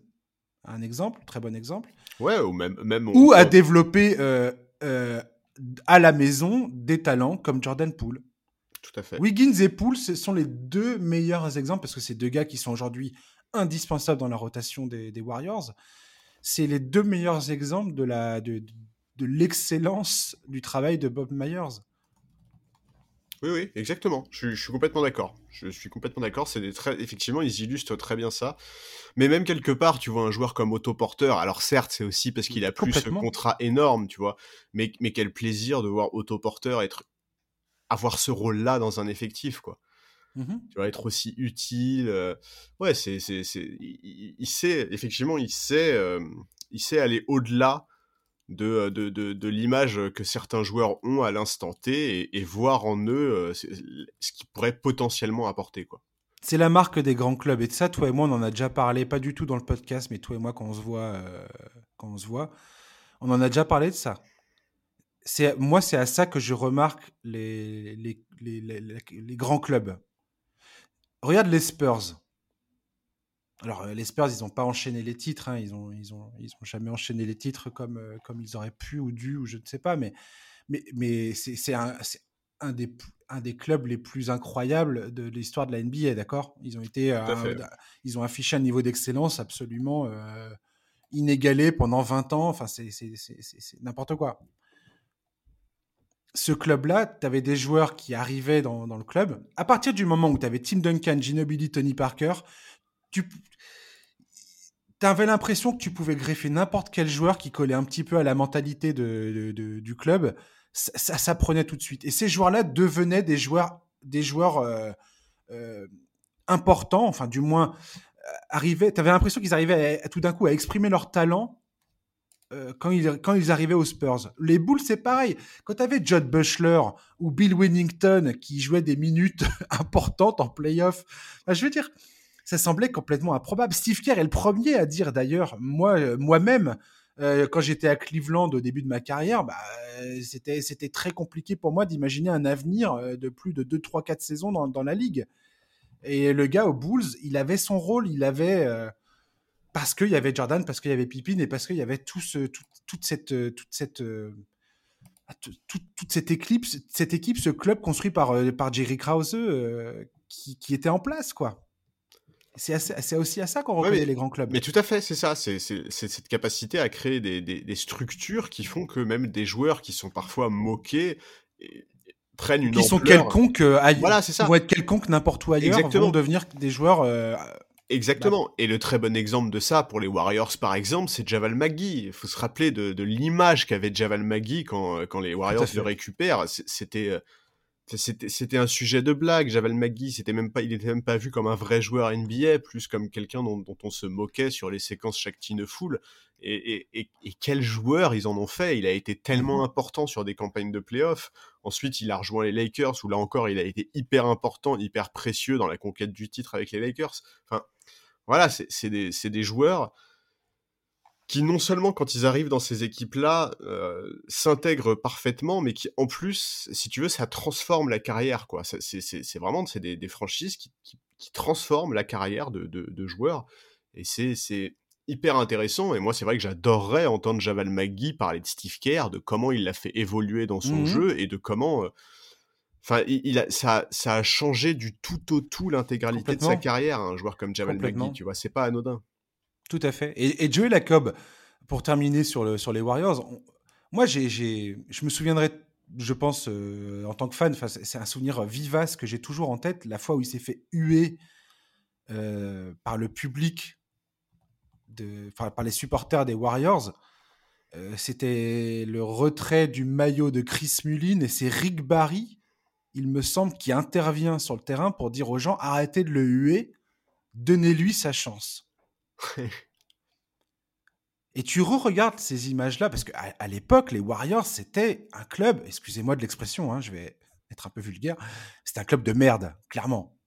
un exemple, très bon exemple. Ouais, ou même. même ou à développer euh, euh, à la maison des talents comme Jordan Poole. Tout à fait. Wiggins et Poole, ce sont les deux meilleurs exemples parce que c'est deux gars qui sont aujourd'hui indispensables dans la rotation des, Warriors. C'est les deux meilleurs exemples de la de, de l'excellence du travail de Bob Myers. Oui, oui, exactement. Je, suis complètement d'accord. Je suis complètement d'accord. C'est très, effectivement, ils illustrent très bien ça. Mais même quelque part, tu vois un joueur comme Otto Porter. Alors certes, c'est aussi parce qu'il a plus ce contrat énorme, tu vois. Mais, mais quel plaisir de voir Otto Porter être, avoir ce rôle-là dans un effectif, quoi. Mmh tu vois, être aussi utile. Euh, ouais, c'est, c'est, c'est, il, sait, effectivement, il sait, euh, il sait aller au-delà de, de, de, l'image que certains joueurs ont à l'instant T et, voir en eux ce qu'ils pourraient potentiellement apporter. quoi. C'est la marque des grands clubs. Et de ça, toi et moi, on en a déjà parlé, pas du tout dans le podcast, mais toi et moi, quand on se voit, quand on, se voit on en a déjà parlé de ça. C'est, moi, c'est à ça que je remarque les, les, les, les grands clubs. Regarde les Spurs. Alors, euh, les Spurs, ils n'ont pas enchaîné les titres. Hein. Ils, ont, ils, ont, ils ont jamais enchaîné les titres comme, euh, comme ils auraient pu ou dû, ou je ne sais pas. Mais, mais, mais c'est un, un, des, un des clubs les plus incroyables de l'histoire de la NBA, d'accord? Ils, ont été, euh, ils ont affiché un niveau d'excellence absolument inégalé pendant 20 ans. Enfin, c'est n'importe quoi. Ce club-là, tu avais des joueurs qui arrivaient dans, dans, le club. À partir du moment où tu avais Tim Duncan, Ginobili, Tony Parker, tu avais l'impression que tu pouvais greffer n'importe quel joueur qui collait un petit peu à la mentalité de, du club. Ça, ça, prenait tout de suite. Et ces joueurs-là devenaient des joueurs, des euh, euh, importants, enfin du moins euh, arrivaient. Tu avais l'impression qu'ils arrivaient tout d'un coup à exprimer leur talent quand ils, quand arrivaient aux Spurs. Les Bulls, c'est pareil. Quand tu avais Judd Bushler ou Bill Winnington qui jouaient des minutes *laughs* importantes en playoff, je veux dire, ça semblait complètement improbable. Steve Kerr est le premier à dire d'ailleurs, moi, euh, moi-même, Euh, quand j'étais à Cleveland au début de ma carrière, bah, c'était c'était très compliqué pour moi d'imaginer un avenir euh, de plus de 2, 3, 4 saisons dans, la ligue. Et le gars aux Bulls, il avait son rôle, il avait euh, parce qu'il y avait Jordan, parce qu'il y avait Pippin et parce qu'il y avait toute cette toute cette ah, toute, cette équipe, cette équipe, ce club construit par par Jerry Krause qui, qui était en place quoi. C'est aussi à ça qu'on reconnaît les grands clubs. Mais tout à fait, c'est ça. C'est cette capacité à créer des, des, des, structures qui font que même des joueurs qui sont parfois moqués prennent une qui sont quelconques euh, voilà, c'est ça. vont être quelconques n'importe où ailleurs Exactement. vont devenir des joueurs euh, Exactement. Et le très bon exemple de ça pour les Warriors, par exemple, c'est Javal McGee. Il faut se rappeler de, de l'image qu'avait Javal McGee quand, quand les Warriors le récupèrent. C'était euh, c'était un sujet de blague. Javal McGee, c'était même pas, il était même pas vu comme un vrai joueur NBA, plus comme quelqu'un dont, on se moquait sur les séquences Shakti Full. Et, et, et, quel joueur ils en ont fait Il a été tellement mhm. important sur des campagnes de playoffs. Ensuite, il a rejoint les Lakers, où là encore, il a été hyper important, hyper précieux dans la conquête du titre avec les Lakers. Enfin, voilà, c'est des, des joueurs qui non seulement quand ils arrivent dans ces équipes-là euh, s'intègrent parfaitement, mais qui en plus, si tu veux, ça transforme la carrière. quoi. C'est vraiment c'est des, des, franchises qui, qui, qui, transforment la carrière de, de, de joueurs. Et c'est hyper intéressant. Et moi, c'est vrai que j'adorerais entendre Javal McGee parler de Steve Kerr, de comment il l'a fait évoluer dans son mmh jeu et de comment... Euh, enfin, il, a, ça, ça a changé du tout au tout l'intégralité de sa carrière, un joueur comme Javal McGee, tu vois, c'est pas anodin. Tout à fait. Et, et Joey Lacob, pour terminer sur, sur les Warriors, moi, j'ai, je me souviendrai, je pense, euh, en tant que fan, c'est un souvenir vivace que j'ai toujours en tête, la fois où il s'est fait huer euh, par le public, par les supporters des Warriors. Euh, c'était le retrait du maillot de Chris Mullin et c'est Rick Barry, il me semble, qui intervient sur le terrain pour dire aux gens arrêtez de le huer, donnez-lui sa chance. Et tu re-regardes ces images-là, parce qu'à à, l'époque, les Warriors, c'était un club, excusez-moi de l'expression, hein, je vais être un peu vulgaire, c'était un club de merde, clairement.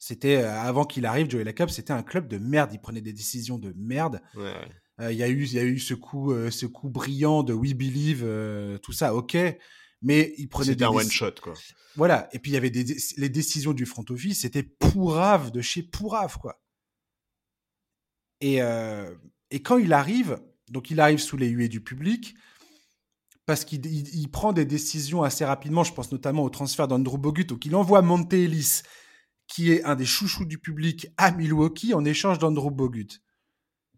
C'était, euh, avant qu'il arrive, Joey Lacob, c'était un club de merde, il prenait des décisions de merde. Euh, il y, a eu, y a eu ce coup, euh, ce coup brillant de We Believe, tout ça, ok. Mais il prenait des. C'était un one-shot, quoi. Voilà. Et puis, il y avait des, les décisions du front office, c'était pourrave de chez pourrave, quoi. Et, euh, et quand il arrive, donc il arrive sous les huées du public, parce qu'il prend des décisions assez rapidement, je pense notamment au transfert d'Andrew Bogut, donc il envoie Monte Ellis, qui est un des chouchous du public, à Milwaukee en échange d'Andrew Bogut.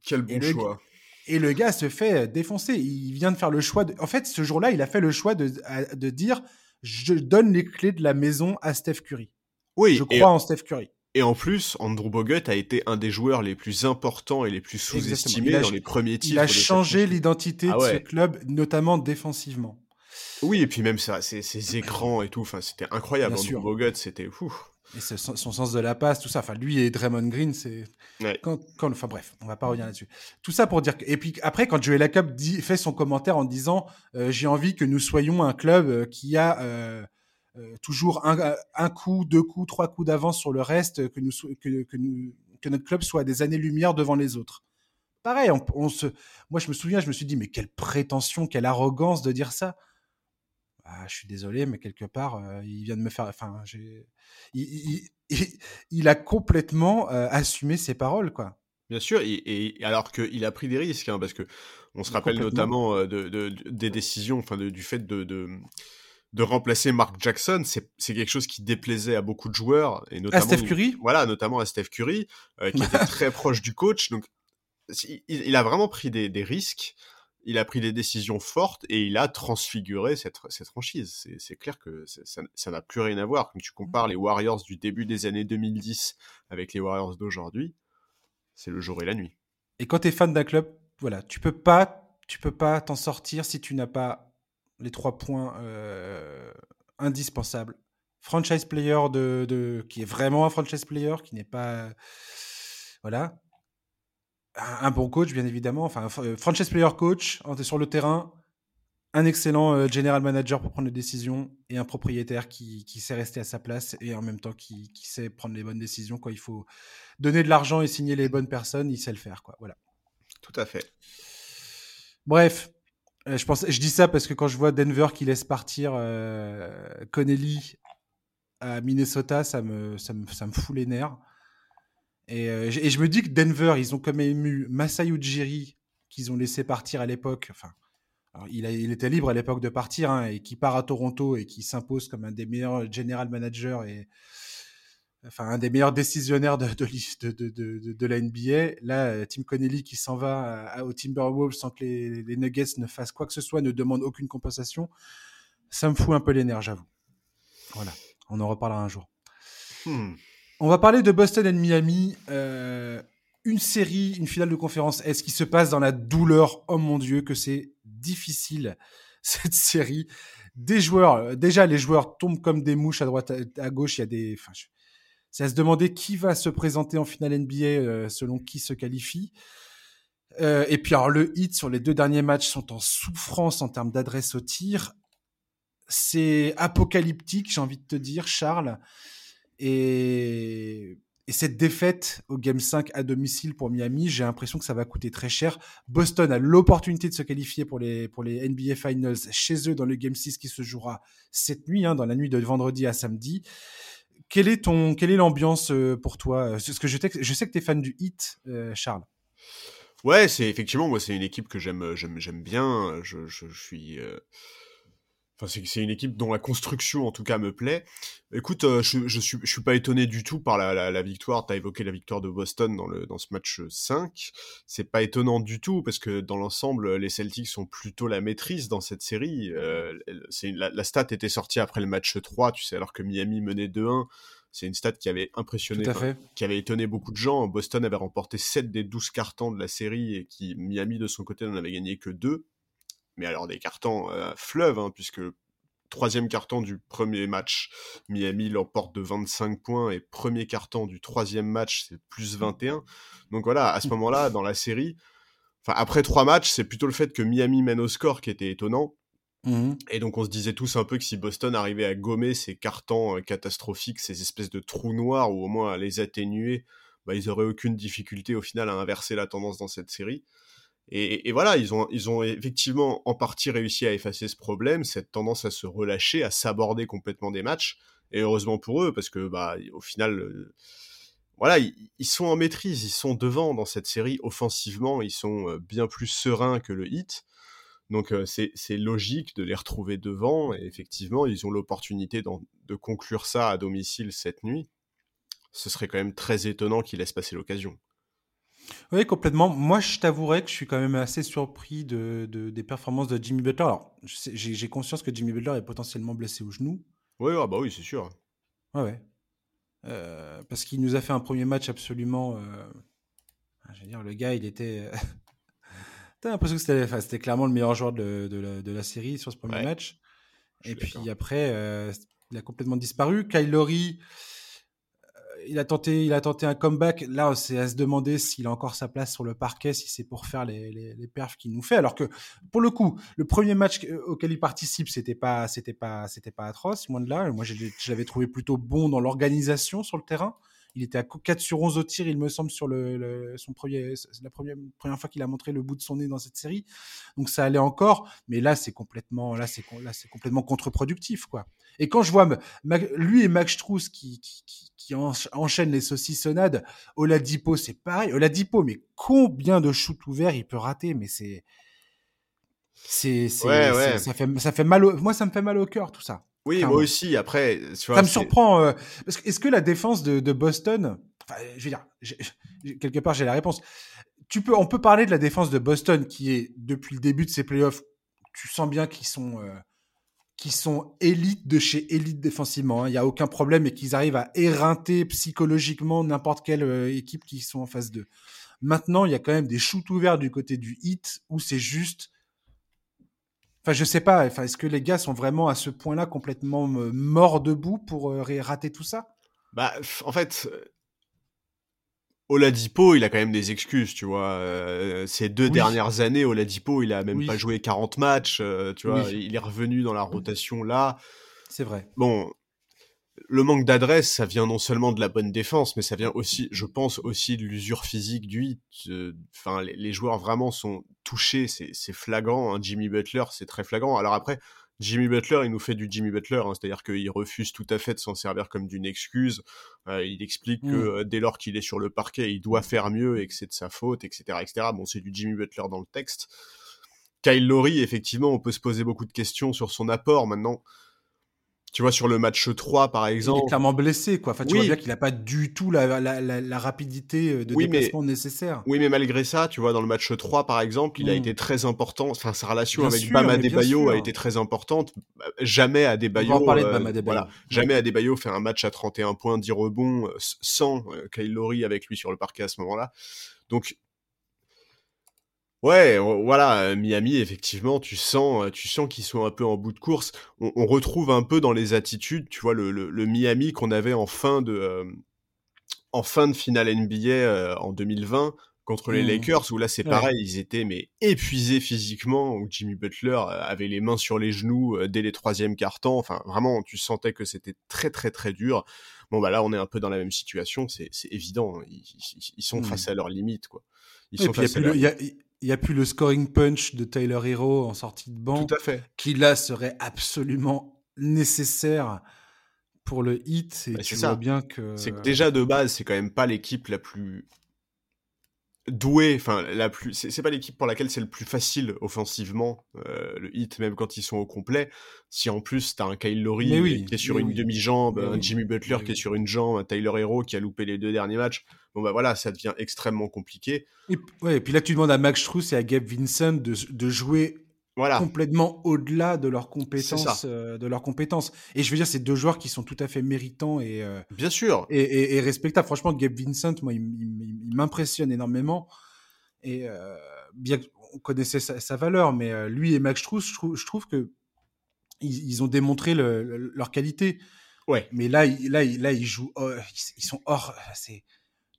Quel bon choix. et le gars se fait défoncer. Il vient de faire le choix. De... En fait, ce jour-là, il a fait le choix de, de dire je donne les clés de la maison à Steph Curry. Oui. Je crois en Steph Curry. Et en plus, Andrew Bogut a été un des joueurs les plus importants et les plus sous-estimés dans les premiers titres. Il a changé l'identité ah de ce club, notamment défensivement. Oui, et puis même ça, ses, écrans et tout, c'était incroyable. Andrew Bogut, c'était fou. Et son, sens de la passe, tout ça. Enfin, lui et Draymond Green, c'est. Quand, enfin, bref, on va pas revenir là-dessus. Tout ça pour dire que. Et puis après, quand Joey Lacob dit, fait son commentaire en disant euh, J'ai envie que nous soyons un club euh, qui a. Euh, toujours un, un, coup, deux coups, trois coups d'avance sur le reste, que, nous, que, que, nous, que notre club soit des années-lumière devant les autres. Pareil, on, se, moi je me souviens, je me suis dit, mais quelle prétention, quelle arrogance de dire ça. Ah, je suis désolé, mais quelque part, euh, il vient de me faire. Enfin, il, il, il, a complètement euh, assumé ses paroles, quoi. Bien sûr, et, et alors qu'il a pris des risques, hein, parce que on se rappelle notamment de, de, des décisions, enfin du fait de, de remplacer Mark Jackson, c'est quelque chose qui déplaisait à beaucoup de joueurs et notamment à Steph Curry. Voilà, notamment à Steph Curry, euh, qui était *laughs* très proche du coach. Donc, il, a vraiment pris des, des, risques. Il a pris des décisions fortes et il a transfiguré cette, cette franchise. C'est clair que ça n'a plus rien à voir. Quand tu compares les Warriors du début des années 2010 avec les Warriors d'aujourd'hui, c'est le jour et la nuit. Et quand tu es fan d'un club, voilà, tu peux pas, tu peux pas t'en sortir si tu n'as pas les trois points euh, indispensables. Franchise player de, qui est vraiment un franchise player, qui n'est pas voilà un, bon coach bien évidemment, enfin euh, franchise player coach sur le terrain, un excellent euh, general manager pour prendre des décisions et un propriétaire qui, qui, sait rester à sa place et en même temps qui, qui, sait prendre les bonnes décisions quand il faut donner de l'argent et signer les bonnes personnes, il sait le faire quoi. Voilà. Tout à fait. Bref, je, pense, je dis ça parce que quand je vois Denver qui laisse partir Connelly à Minnesota, ça me, ça me, ça me fout les nerfs. Et, et, je me dis que Denver, ils ont quand même eu Masai Ujiri qu'ils ont laissé partir à l'époque. Enfin, il, il, était libre à l'époque de partir hein, et qui part à Toronto et qui s'impose comme un des meilleurs general managers et enfin un des meilleurs décisionnaires de, de, de, de la NBA. Là, Tim Connelly qui s'en va au Timberwolves sans que les, les, Nuggets ne fassent quoi que ce soit, ne demande aucune compensation. Ça me fout un peu les nerfs, j'avoue. Voilà, on en reparlera un jour. Hmm. On va parler de Boston et de Miami. Euh, une série, une finale de conférence Est-ce qui se passe dans la douleur? Oh mon Dieu, que c'est difficile *laughs* cette série. Des joueurs, euh, déjà les joueurs tombent comme des mouches à droite, à, gauche. Il y a des, enfin, c'est à se demander qui va se présenter en finale NBA euh, selon qui se qualifie. Euh, et puis alors le hit sur les deux derniers matchs sont en souffrance en termes d'adresse au tir. C'est apocalyptique, j'ai envie de te dire, Charles. Et et cette défaite au Game 5 à domicile pour Miami, j'ai l'impression que ça va coûter très cher. Boston a l'opportunité de se qualifier pour les, pour les NBA Finals chez eux dans le Game 6 qui se jouera cette nuit, hein, dans la nuit de vendredi à samedi. Quelle est ton, quelle est l'ambiance euh, pour toi? Ce que je, je sais que tu es fan du Hit, euh, Charles. Ouais, c'est effectivement, moi, c'est une équipe que j'aime, bien. Je, je, suis. Euh, c'est une équipe dont la construction, en tout cas, me plaît. Écoute, euh, je, je, suis, je suis pas étonné du tout par la, la, la victoire. T'as évoqué la victoire de Boston dans, le, dans ce match 5. C'est pas étonnant du tout parce que dans l'ensemble, les Celtics sont plutôt la maîtrise dans cette série. Euh, la, la, stat était sortie après le match 3, tu sais, alors que Miami menait 2-1. C'est une stat qui avait impressionné, qui avait étonné beaucoup de gens. Boston avait remporté 7 des 12 cartons de la série et qui Miami de son côté n'en avait gagné que 2 mais alors des cartons euh, fleuves, hein, puisque troisième carton du premier match, Miami l'emporte de 25 points, et premier carton du troisième match, c'est plus 21. Donc voilà, à ce *laughs* moment-là, dans la série, enfin après trois matchs, c'est plutôt le fait que Miami mène au score qui était étonnant. Mmh et donc on se disait tous un peu que si Boston arrivait à gommer ces cartons euh, catastrophiques, ces espèces de trous noirs, ou au moins à les atténuer, bah, ils auraient aucune difficulté au final à inverser la tendance dans cette série. Et, voilà, ils ont, effectivement en partie réussi à effacer ce problème, cette tendance à se relâcher, à s'aborder complètement des matchs. Et heureusement pour eux, parce que bah, au final, euh, voilà, ils, sont en maîtrise, ils sont devant dans cette série offensivement, ils sont euh, bien plus sereins que le hit. Donc euh, c'est logique de les retrouver devant. Et effectivement, ils ont l'opportunité de conclure ça à domicile cette nuit. Ce serait quand même très étonnant qu'ils laissent passer l'occasion. Oui, complètement. Moi, je t'avouerais que je suis quand même assez surpris de, des performances de Jimmy Butler. Alors, j'ai conscience que Jimmy Butler est potentiellement blessé au genou. Oui, ah bah oui, c'est sûr. Ouais, ouais. Euh, parce qu'il nous a fait un premier match absolument. Euh... Je veux dire, le gars, il était. *laughs* T'as l'impression que c'était clairement le meilleur joueur de, de, la, série sur ce premier match. Et puis après, euh, il a complètement disparu. Kyle Lowry il a tenté, il a tenté un comeback. Là, c'est à se demander s'il a encore sa place sur le parquet, si c'est pour faire les, les, perfs qu'il nous fait. Alors que, pour le coup, le premier match auquel il participe, c'était pas, c'était pas, c'était pas atroce, moins de là. Moi, je, l'avais trouvé plutôt bon dans l'organisation sur le terrain. Il était à 4 sur 11 au tir, il me semble, sur le, son premier, la première, première fois qu'il a montré le bout de son nez dans cette série. Donc ça allait encore, mais là c'est complètement, là c'est, là c'est complètement contre-productif, quoi. Et quand je vois lui et Max Strauss qui, qui, qui, enchaînent les saucissonnades, Oladipo c'est pareil. Oladipo, mais combien de shoots ouverts il peut rater Mais c'est, c'est, c'est, ça fait, ça fait mal. Au, moi, ça me fait mal au cœur tout ça. Oui, moi aussi. Après, ça me surprend. Euh, est-ce que la défense de, de Boston, enfin, je veux dire, quelque part, j'ai la réponse. Tu peux, on peut parler de la défense de Boston qui est depuis le début de ses playoffs. Tu sens bien qu'ils sont, euh, qui sont élites de chez élite défensivement. Hein. Il n'y a aucun problème et qu'ils arrivent à éreinter psychologiquement n'importe quelle euh, équipe qui sont en face d'eux. Maintenant, il y a quand même des shoots ouverts du côté du hit où c'est juste. Enfin, je sais pas. Enfin, est-ce que les gars sont vraiment à ce point-là complètement euh, morts debout pour euh, rater tout ça? Bah, en fait, Oladipo, il a quand même des excuses, tu vois. Euh, ces deux dernières années, Oladipo, il a même pas joué 40 matchs, euh, tu vois. Il est revenu dans la rotation là. C'est vrai. Bon, le manque d'adresse, ça vient non seulement de la bonne défense, mais ça vient aussi, je pense, aussi de l'usure physique du hit. Enfin, les, joueurs vraiment sont touchés, c'est flagrant. Hein. Jimmy Butler, c'est très flagrant. Alors après, Jimmy Butler, il nous fait du Jimmy Butler, hein. c'est-à-dire qu'il refuse tout à fait de s'en servir comme d'une excuse. Euh, il explique que mmh. euh, dès lors qu'il est sur le parquet, il doit faire mieux et que c'est de sa faute, etc., etc. Bon, c'est du Jimmy Butler dans le texte. Kyle Lowry, effectivement, on peut se poser beaucoup de questions sur son apport. Maintenant, tu vois, sur le match 3, par exemple. Il est clairement blessé, quoi. Enfin, tu vois bien qu'il n'a pas du tout la, la, la, rapidité euh, de déplacement nécessaire. Oui, mais malgré ça, tu vois, dans le match 3, par exemple, il a hmm. été très important. Enfin, sa relation avec Bama Debayo a été très importante. Jamais à Debayo. On va en parler de euh, Bama Debayo. Voilà, jamais à Debayo fait un match à 31 points, 10 rebonds, euh, sans Kyle Lowry avec lui sur le parquet à ce moment-là. Donc, Ouais, voilà, Miami, effectivement, tu sens, tu sens qu'ils sont un peu en bout de course. On, retrouve un peu dans les attitudes, tu vois, le, le, Miami qu'on avait en fin de, euh, en fin de finale NBA en 2020 contre les mmh. Lakers, où là c'est pareil, ils étaient mais épuisés physiquement, où Jimmy Butler avait les mains sur les genoux dès les troisièmes quarts-temps. Enfin, vraiment, tu sentais que c'était très très très dur. Bon bah là, on est un peu dans la même situation, c'est évident. Hein. Ils, sont mmh. face à leurs limites, quoi. Ils sont face à leurs il n'y a plus le scoring punch de Tyler Hero en sortie de banc. Tout à fait. Qui là serait absolument nécessaire pour le hit. Et bah, tu vois bien que. C'est que déjà de base, c'est quand même pas l'équipe la plus douée. Enfin, la plus. C'est pas l'équipe pour laquelle c'est le plus facile offensivement, euh, le hit, même quand ils sont au complet. Si en plus t'as un Kyle Lowry qui est sur une demi-jambe, un Jimmy Butler qui est sur une jambe, un Tyler Hero qui a loupé les deux derniers matchs bon bah voilà, ça devient extrêmement compliqué. Et, ouais, et puis là, tu demandes à Max Struss et à Gabe Vincent de, de jouer voilà. complètement au-delà de leurs compétences, euh, de leurs compétences. Et je veux dire, c'est deux joueurs qui sont tout à fait méritants et euh, bien sûr et, et, respectables. Franchement, Gabe Vincent, moi, il, m'impressionne énormément. Et euh, bien qu'on connaissait sa, valeur, mais lui et Max Struss, je trouve, je trouve que ils, ont démontré leur qualité. Ouais. Mais là, là, là, ils jouent, ils, sont hors. C'est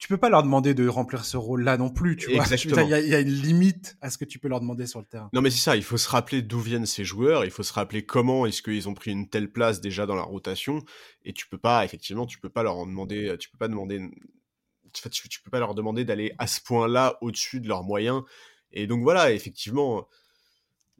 tu peux pas leur demander de remplir ce rôle-là non plus, tu vois. Il y, a une limite à ce que tu peux leur demander sur le terrain. Non, mais c'est ça. Il faut se rappeler d'où viennent ces joueurs. Il faut se rappeler comment est-ce qu'ils ont pris une telle place déjà dans la rotation. Et tu peux pas, effectivement, tu peux pas leur en demander. Tu peux pas demander. Tu, tu peux pas leur demander d'aller à ce point-là au-dessus de leurs moyens. Et donc voilà, effectivement,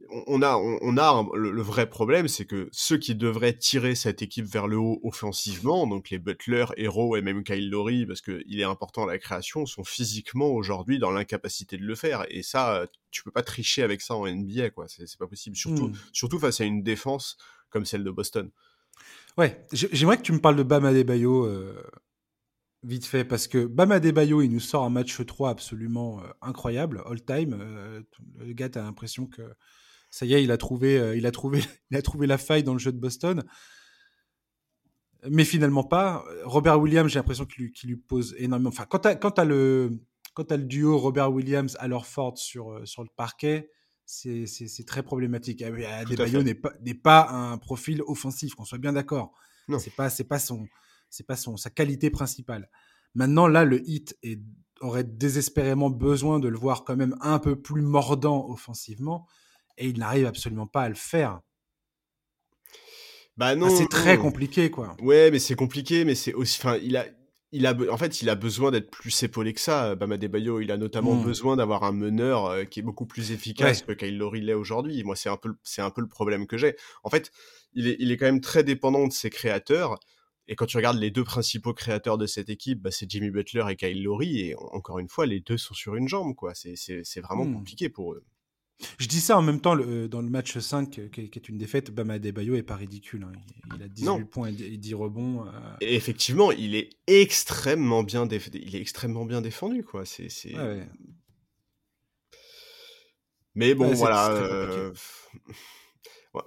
on a, on a le, vrai problème, c'est que ceux qui devraient tirer cette équipe vers le haut offensivement, donc les Butler, Hero et même Kyle Lowry, parce qu'il est important à la création, sont physiquement aujourd'hui dans l'incapacité de le faire. Et ça, tu peux pas tricher avec ça en NBA, quoi. C'est pas possible. Surtout, hmm. surtout face à une défense comme celle de Boston. Ouais, j'aimerais que tu me parles de Bam Adebayo euh, vite fait, parce que Bam Adebayo, il nous sort un match 3 absolument euh, incroyable, all-time. Euh, le gars, t'as l'impression que ça y est, il a trouvé, euh, il a trouvé, *laughs* il a trouvé la faille dans le jeu de Boston. Mais finalement pas. Robert Williams, j'ai l'impression qu'il lui, lui, pose énormément. Enfin, quand tu as, le, quand as le duo Robert Williams à Ford sur, euh, sur le parquet, c'est très problématique. Adebayo n'est pas, pas un profil offensif, qu'on soit bien d'accord. C'est pas, c'est pas son, c'est pas son, sa qualité principale. Maintenant, là, le hit aurait désespérément besoin de le voir quand même un peu plus mordant offensivement et il n'arrive absolument pas à le faire. Bah non, c'est très compliqué quoi. Ouais, mais c'est compliqué, mais c'est aussi, enfin, il a, il a, en fait, il a besoin d'être plus épaulé que ça. Bama Bayo, il a notamment hmm. besoin d'avoir un meneur euh, qui est beaucoup plus efficace que Kyle Lowry l'est aujourd'hui. Moi, c'est un peu, c'est un peu le problème que j'ai. En fait, il est, il est quand même très dépendant de ses créateurs. Et quand tu regardes les deux principaux créateurs de cette équipe, bah, c'est Jimmy Butler et Kyle Lowry. Et encore une fois, les deux sont sur une jambe, quoi. C'est, c'est, vraiment hmm. compliqué pour eux. Je dis ça en même temps, euh, dans le match 5, euh, qui, est une défaite, Bama Adebayo est pas ridicule. Hein. Il, a 18 points et 10 rebonds. Euh. Et effectivement, il est extrêmement bien, il est extrêmement bien défendu. Quoi. C'est, Mais bon, voilà. Euh...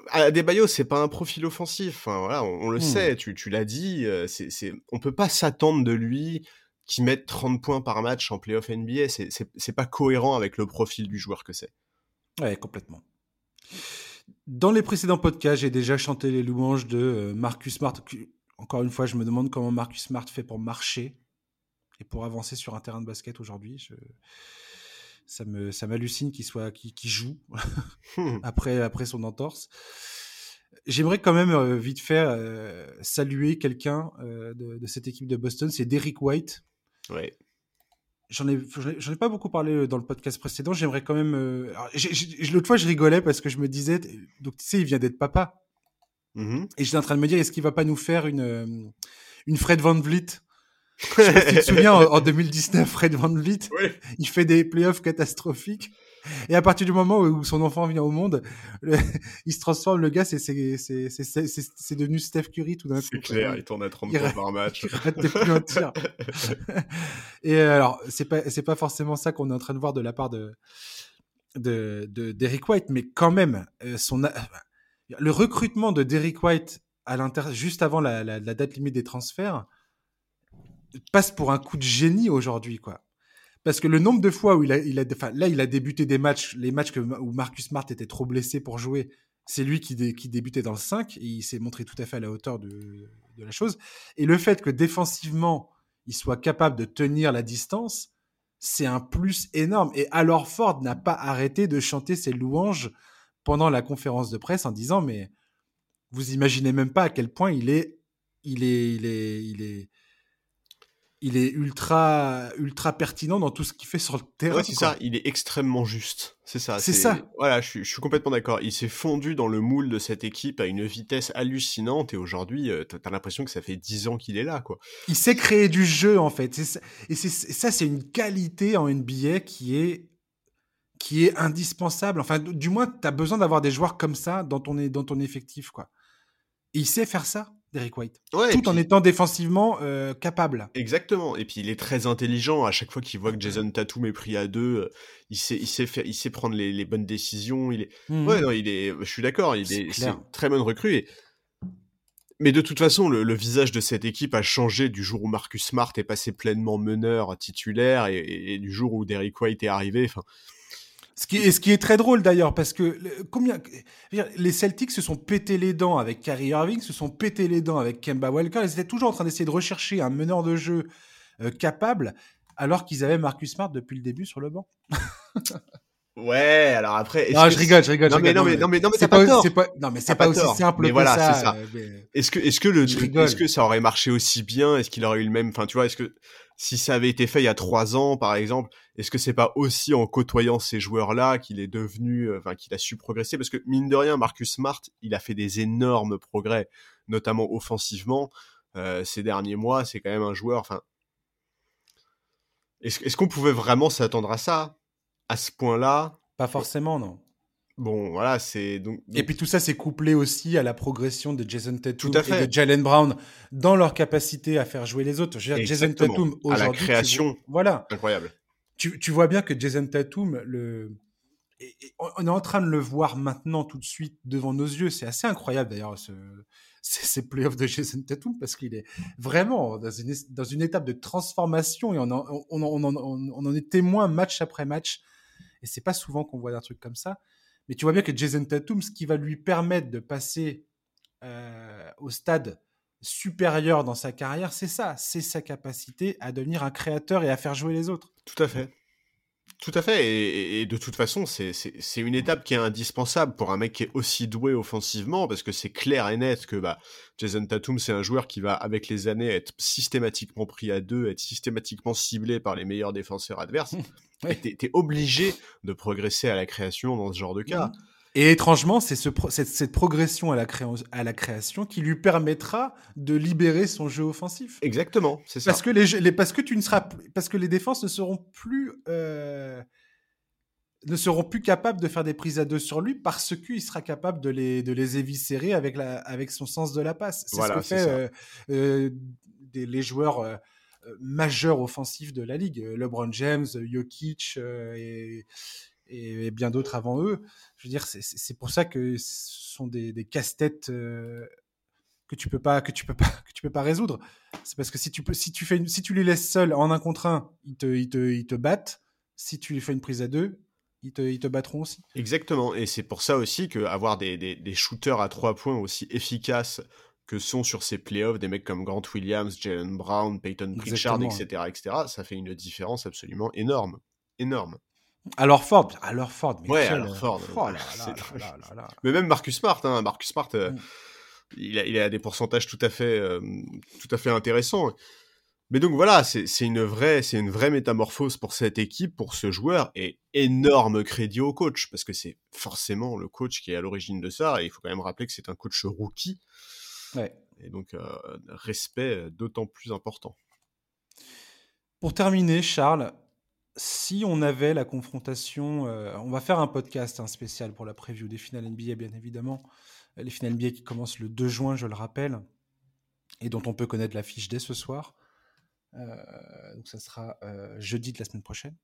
Adebayo, c'est pas un profil offensif. voilà, on, le hmm. sait, tu, tu l'as dit. C'est, c'est... On peut pas s'attendre de lui qui mette 30 points par match en playoff NBA. C'est, c'est, c'est pas cohérent avec le profil du joueur que c'est. Ouais, complètement. Dans les précédents podcasts, j'ai déjà chanté les louanges de euh, Marcus Smart. Encore une fois, je me demande comment Marcus Smart fait pour marcher et pour avancer sur un terrain de basket aujourd'hui. Je... Ça me, ça m'hallucine qu'il soit, qu'il, joue *laughs* après, après son entorse. j'aimerais quand même vite fait saluer quelqu'un de, de, cette équipe de Boston, c'est Derrick White. Ouais j'en ai, j'en ai pas beaucoup parlé euh, dans le podcast précédent. J'aimerais quand même. Euh... L'autre fois, je rigolais parce que je me disais, donc tu sais, il vient d'être papa. Mm-hmm. Et j'étais en train de me dire, est-ce qu'il va pas nous faire une, euh, une Fred Van Vliet? *laughs* Je sais pas si tu te souviens, en 2019, Fred Van Vliet, il fait des playoffs catastrophiques. Et à partir du moment où son enfant vient au monde, *laughs* il se transforme, le gars, c'est, devenu Steph Curry tout d'un coup. C'est clair, il tourne à 30 points par match. Il plus *laughs* un tir. *laughs* Et euh, alors, c'est pas, pas forcément ça qu'on est en train de voir de la part de, de, de d'Eric White, mais quand même, euh, son, le recrutement de Derrick White à juste avant la, la, la date limite des transferts, passe pour un coup de génie aujourd'hui, quoi. Parce que le nombre de fois où il a, enfin, là, il a débuté des matchs, les matchs où Marcus Smart était trop blessé pour jouer, c'est lui qui, qui débutait dans le 5 et il s'est montré tout à fait à la hauteur de, de la chose. Et le fait que défensivement, il soit capable de tenir la distance, c'est un plus énorme. Et alors Ford n'a pas arrêté de chanter ses louanges pendant la conférence de presse en disant mais vous imaginez même pas à quel point il est il est il est il est il est ultra, ultra pertinent dans tout ce qu'il fait sur le terrain. c'est ça, il est extrêmement juste. C'est ça. C'est ça. Voilà, je suis, complètement d'accord. Il s'est fondu dans le moule de cette équipe à une vitesse hallucinante et aujourd'hui, euh, tu as l'impression que ça fait 10 ans qu'il est là, quoi. Il sait créer du jeu, en fait. Et ça, c'est une qualité en NBA qui est qui est indispensable. Enfin, du moins, tu as besoin d'avoir des joueurs comme ça dans ton, dans ton effectif, quoi. Et il sait faire ça. Derek White. tout en étant défensivement euh, capable. Exactement. Et puis il est très intelligent. À chaque fois qu'il voit que Jason Tatum est pris à deux, euh, il sait, il sait, faire, il sait prendre les, bonnes décisions. Il est, mmh. ouais, non, il est. Je suis d'accord. Il est, très bonne recrue. Mais de toute façon, le, visage de cette équipe a changé du jour où Marcus Smart est passé pleinement meneur titulaire et, et du jour où Derek White est arrivé. Enfin, ce qui, est, ce qui est très drôle d'ailleurs, parce que combien les Celtics se sont pété les dents avec Kyrie Irving, se sont pété les dents avec Kemba Walker, ils étaient toujours en train d'essayer de rechercher un meneur de jeu euh, capable, alors qu'ils avaient Marcus Smart depuis le début sur le banc. *laughs* Ouais, alors après. Non, je rigole, je rigole. Non, mais, non, mais, non, mais, non, mais, c'est pas, pas, pas, non, mais c'est pas, aussi simple mais que voilà, ça. ça. Est-ce que, est-ce que le, est-ce que ça aurait marché aussi bien? Est-ce qu'il aurait eu le même, enfin, tu vois, est-ce que, si ça avait été fait il y a trois ans, par exemple, est-ce que c'est pas aussi en côtoyant ces joueurs-là qu'il est devenu, euh, enfin, qu'il a su progresser? Parce que, mine de rien, Marcus Smart, il a fait des énormes progrès, notamment offensivement, euh, ces derniers mois. C'est quand même un joueur, enfin, est-ce, est-ce qu'on pouvait vraiment s'attendre à ça? À ce point-là? Pas forcément, non. Bon, voilà, c'est donc, Et puis tout ça, c'est couplé aussi à la progression de Jason Tatum et de Jalen Brown dans leur capacité à faire jouer les autres. Je veux dire, Jason Tatum aujourd'hui, à la création, voilà, incroyable. Tu, tu, vois bien que Jason Tatum, le, on est en train de le voir maintenant tout de suite devant nos yeux. C'est assez incroyable d'ailleurs ce, *laughs* ces playoffs de Jason Tatum parce qu'il est vraiment dans une, dans une étape de transformation et on en, on, on, on en est témoin match après match. Et c'est pas souvent qu'on voit un truc comme ça. Mais tu vois bien que Jason Tatum, ce qui va lui permettre de passer euh, au stade supérieur dans sa carrière, c'est ça, c'est sa capacité à devenir un créateur et à faire jouer les autres. Tout à fait. Tout à fait, et, de toute façon, c'est une étape qui est indispensable pour un mec qui est aussi doué offensivement, parce que c'est clair et net que bah, Jason Tatum, c'est un joueur qui va, avec les années, être systématiquement pris à deux, être systématiquement ciblé par les meilleurs défenseurs adverses. *laughs* ouais. Et t'es obligé de progresser à la création dans ce genre de cas. Mmh. Et étrangement, c'est ce cette, cette, progression à la, à la, création qui lui permettra de libérer son jeu offensif. Exactement, c'est ça. Parce que, les, les, parce que tu ne seras, parce que les défenses ne seront plus, euh, ne seront plus capables de faire des prises à deux sur lui parce qu'il sera capable de les, de les éviscérer avec, la, avec son sens de la passe. C'est ce que fait euh, euh, des, les joueurs majeurs offensifs de la ligue. LeBron James, Jokic et et, bien d'autres avant eux. Je veux dire, c'est pour ça que ce sont des, des casse-têtes euh, que tu peux pas que tu peux pas *laughs* que tu peux pas résoudre. C'est parce que si tu peux si tu fais une, si tu les laisses seuls en un contre un, ils te ils te ils te battent. Si tu fais une prise à deux, ils te, ils te battront aussi. Exactement, et c'est pour ça aussi que avoir des, des, des, shooters à trois points aussi efficaces que sont sur ces playoffs des mecs comme Grant Williams, Jalen Brown, Peyton Pritchard, etc., etc., ça fait une différence absolument énorme, énorme. Alors Ford, alors Ford, mais ouais, alors Ford. Oh *laughs* mais même Marcus Smart, hein, Marcus Smart, mm. il, a, il, a, des pourcentages tout à fait, tout à fait intéressants. Mais donc voilà, c'est une vraie, c'est une vraie métamorphose pour cette équipe, pour ce joueur, et énorme crédit au coach parce que c'est forcément le coach qui est à l'origine de ça. Et il faut quand même rappeler que c'est un coach rookie. Ouais. Et donc respect d'autant plus important. Pour terminer, Charles, si on avait la confrontation, on va faire un podcast un spécial pour la preview des finales NBA, bien évidemment. Les finales NBA qui commencent le 2 juin, je le rappelle, et dont on peut connaître l'affiche dès ce soir. Euh, donc ça sera euh, jeudi de la semaine prochaine.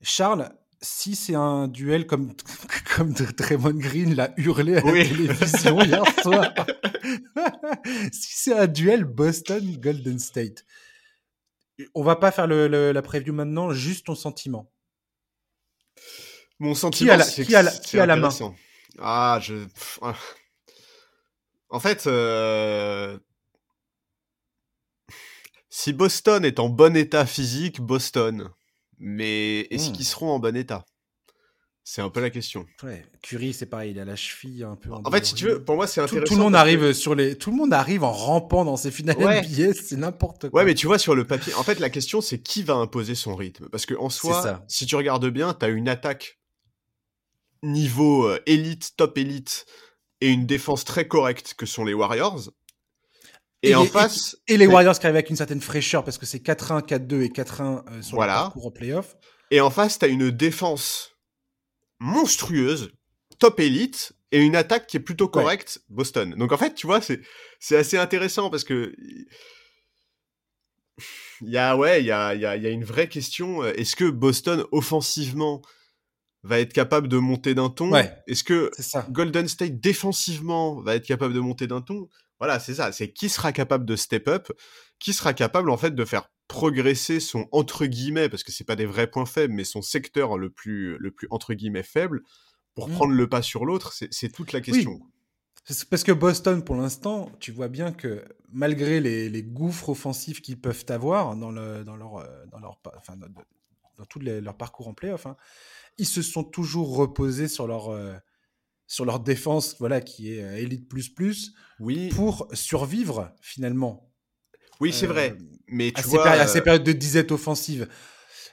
Charles, si c'est un duel comme, *laughs* comme Draymond Green l'a hurlé à la télévision hier soir, *laughs* si c'est un duel Boston-Golden State, on va pas faire le, la preview maintenant, juste ton sentiment. Mon sentiment, c'est qui, a la, qui a la main Ah, je. En fait, euh, si Boston est en bon état physique, Boston. Mais est-ce hmm. qu'ils seront en bon état? C'est un peu la question. Ouais, Curry, c'est pareil, il a la cheville un peu. En, fait, si tu veux, pour moi, c'est intéressant. Tout, le monde arrive sur les, tout le monde arrive en rampant dans ces finales NBA, c'est n'importe quoi. Ouais, mais tu vois sur le papier. En fait, la question, c'est qui va imposer son rythme? Parce que en soi, si tu regardes bien, t'as une attaque niveau euh, élite, top élite, et une défense très correcte que sont les Warriors. Et, en face. Et, les Warriors qui arrivent avec une certaine fraîcheur parce que c'est 4-1, 4-2 et 4-1 euh, sur le parcours en playoff. Et en face, t'as une défense monstrueuse, top élite, et une attaque qui est plutôt correcte, Boston. Donc en fait, tu vois, c'est, c'est assez intéressant parce que. Il y a, ouais, il y a, y, a, y a une vraie question. Euh, est-ce que Boston, offensivement, va être capable de monter d'un ton? Est-ce que Golden State, défensivement, va être capable de monter d'un ton? Voilà, c'est ça. C'est qui sera capable de step up, qui sera capable en fait de faire progresser son entre guillemets, parce que c'est pas des vrais points faibles, mais son secteur le plus le plus entre guillemets faible pour mmh. prendre le pas sur l'autre. C'est toute la question. Parce que Boston, pour l'instant, tu vois bien que malgré les, gouffres offensifs qu'ils peuvent avoir dans, le, dans leur, euh, dans leur, enfin, dans, tout leur parcours en playoff, hein, ils se sont toujours reposés sur leur, euh, sur leur défense, voilà, qui est euh, élite plus plus, oui. pour survivre finalement. Oui, c'est vrai. Euh, Mais tu à vois, ces à ces périodes de disette offensive,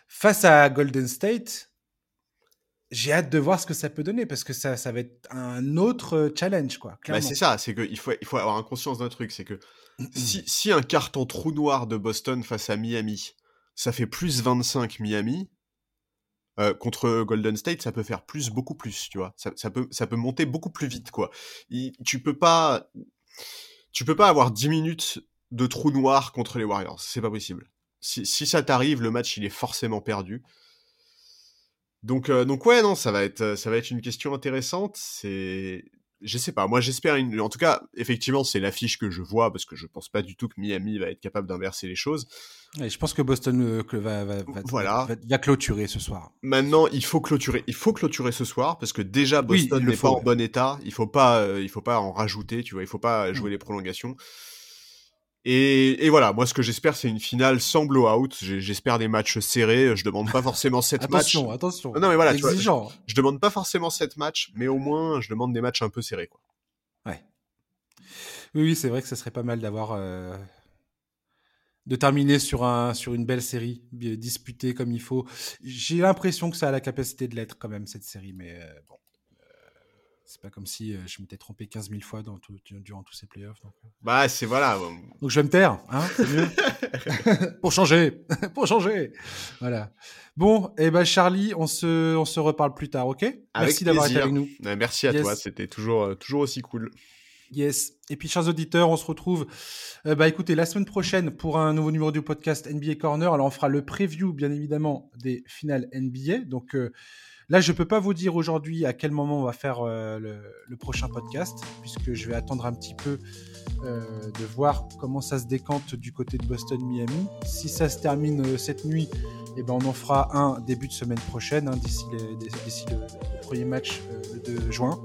face à Golden State, j'ai hâte de voir ce que ça peut donner parce que ça, ça va être un autre challenge, quoi. Bah c'est ça, c'est qu'il faut, il faut avoir conscience d'un truc, c'est que si, *clears throat* si un carton trou noir de Boston face à Miami, ça fait plus 25 Miami, euh, contre Golden State, ça peut faire plus, beaucoup plus, tu vois. Ça, peut, ça peut monter beaucoup plus vite, quoi. tu peux pas, tu peux pas avoir 10 minutes de trou noir contre les Warriors. C'est pas possible. Si, si ça t'arrive, le match il est forcément perdu. Donc, euh, donc ouais, non, ça va être, ça va être une question intéressante. C'est, je sais pas. Moi, j'espère une. En tout cas, effectivement, c'est l'affiche que je vois parce que je pense pas du tout que Miami va être capable d'inverser les choses. Et je pense que Boston euh, va, va, voilà. va, clôturer ce soir. Maintenant, il faut clôturer. Il faut clôturer ce soir parce que déjà Boston n'est pas en bon état. Il faut pas, euh, il faut pas en rajouter. Tu vois, il faut pas jouer mm. les prolongations. Et, et, voilà, moi ce que j'espère c'est une finale sans blowout. J'espère des matchs serrés. Je demande pas forcément 7 matchs. Attention, attention. Non mais voilà, tu vois, je, je, demande pas forcément 7 matchs, mais au moins je demande des matchs un peu serrés. Quoi. Ouais. Oui, oui c'est vrai que ce serait pas mal d'avoir euh, de terminer sur un sur une belle série disputée comme il faut. J'ai l'impression que ça a la capacité de l'être quand même cette série, mais euh, bon. C'est pas comme si euh, je m'étais trompé 15 000 fois dans durant tous ces playoffs. Donc... Euh. Bah, c'est voilà. Donc je vais me taire, hein, mieux. *laughs* pour changer, *laughs* pour changer. Voilà. Bon, et eh ben Charlie, on se, on se reparle plus tard, ok? Merci d'avoir été avec nous. Merci à toi, c'était toujours, euh, toujours aussi cool. Yes. Et puis, chers auditeurs, on se retrouve, bah, écoutez, la semaine prochaine pour un nouveau numéro du podcast NBA Corner. Alors, on fera le preview, bien évidemment, des finales NBA. Donc, Là, je ne peux pas vous dire aujourd'hui à quel moment on va faire euh, le, prochain podcast, puisque je vais attendre un petit peu euh, de voir comment ça se décante du côté de Boston-Miami. Si ça se termine euh, cette nuit, eh ben, on en fera un début de semaine prochaine, hein, d'ici le, premier match de juin.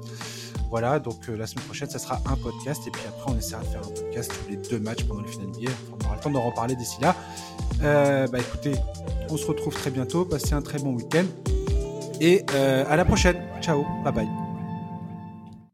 Voilà, donc la semaine prochaine, ça sera un podcast. Et puis après, on essaiera de faire un podcast tous les deux matchs pendant le final On aura le temps d'en reparler d'ici là. bah écoutez, On se retrouve très bientôt. Passez un très bon week-end. Et à la prochaine. Ciao. Bye bye.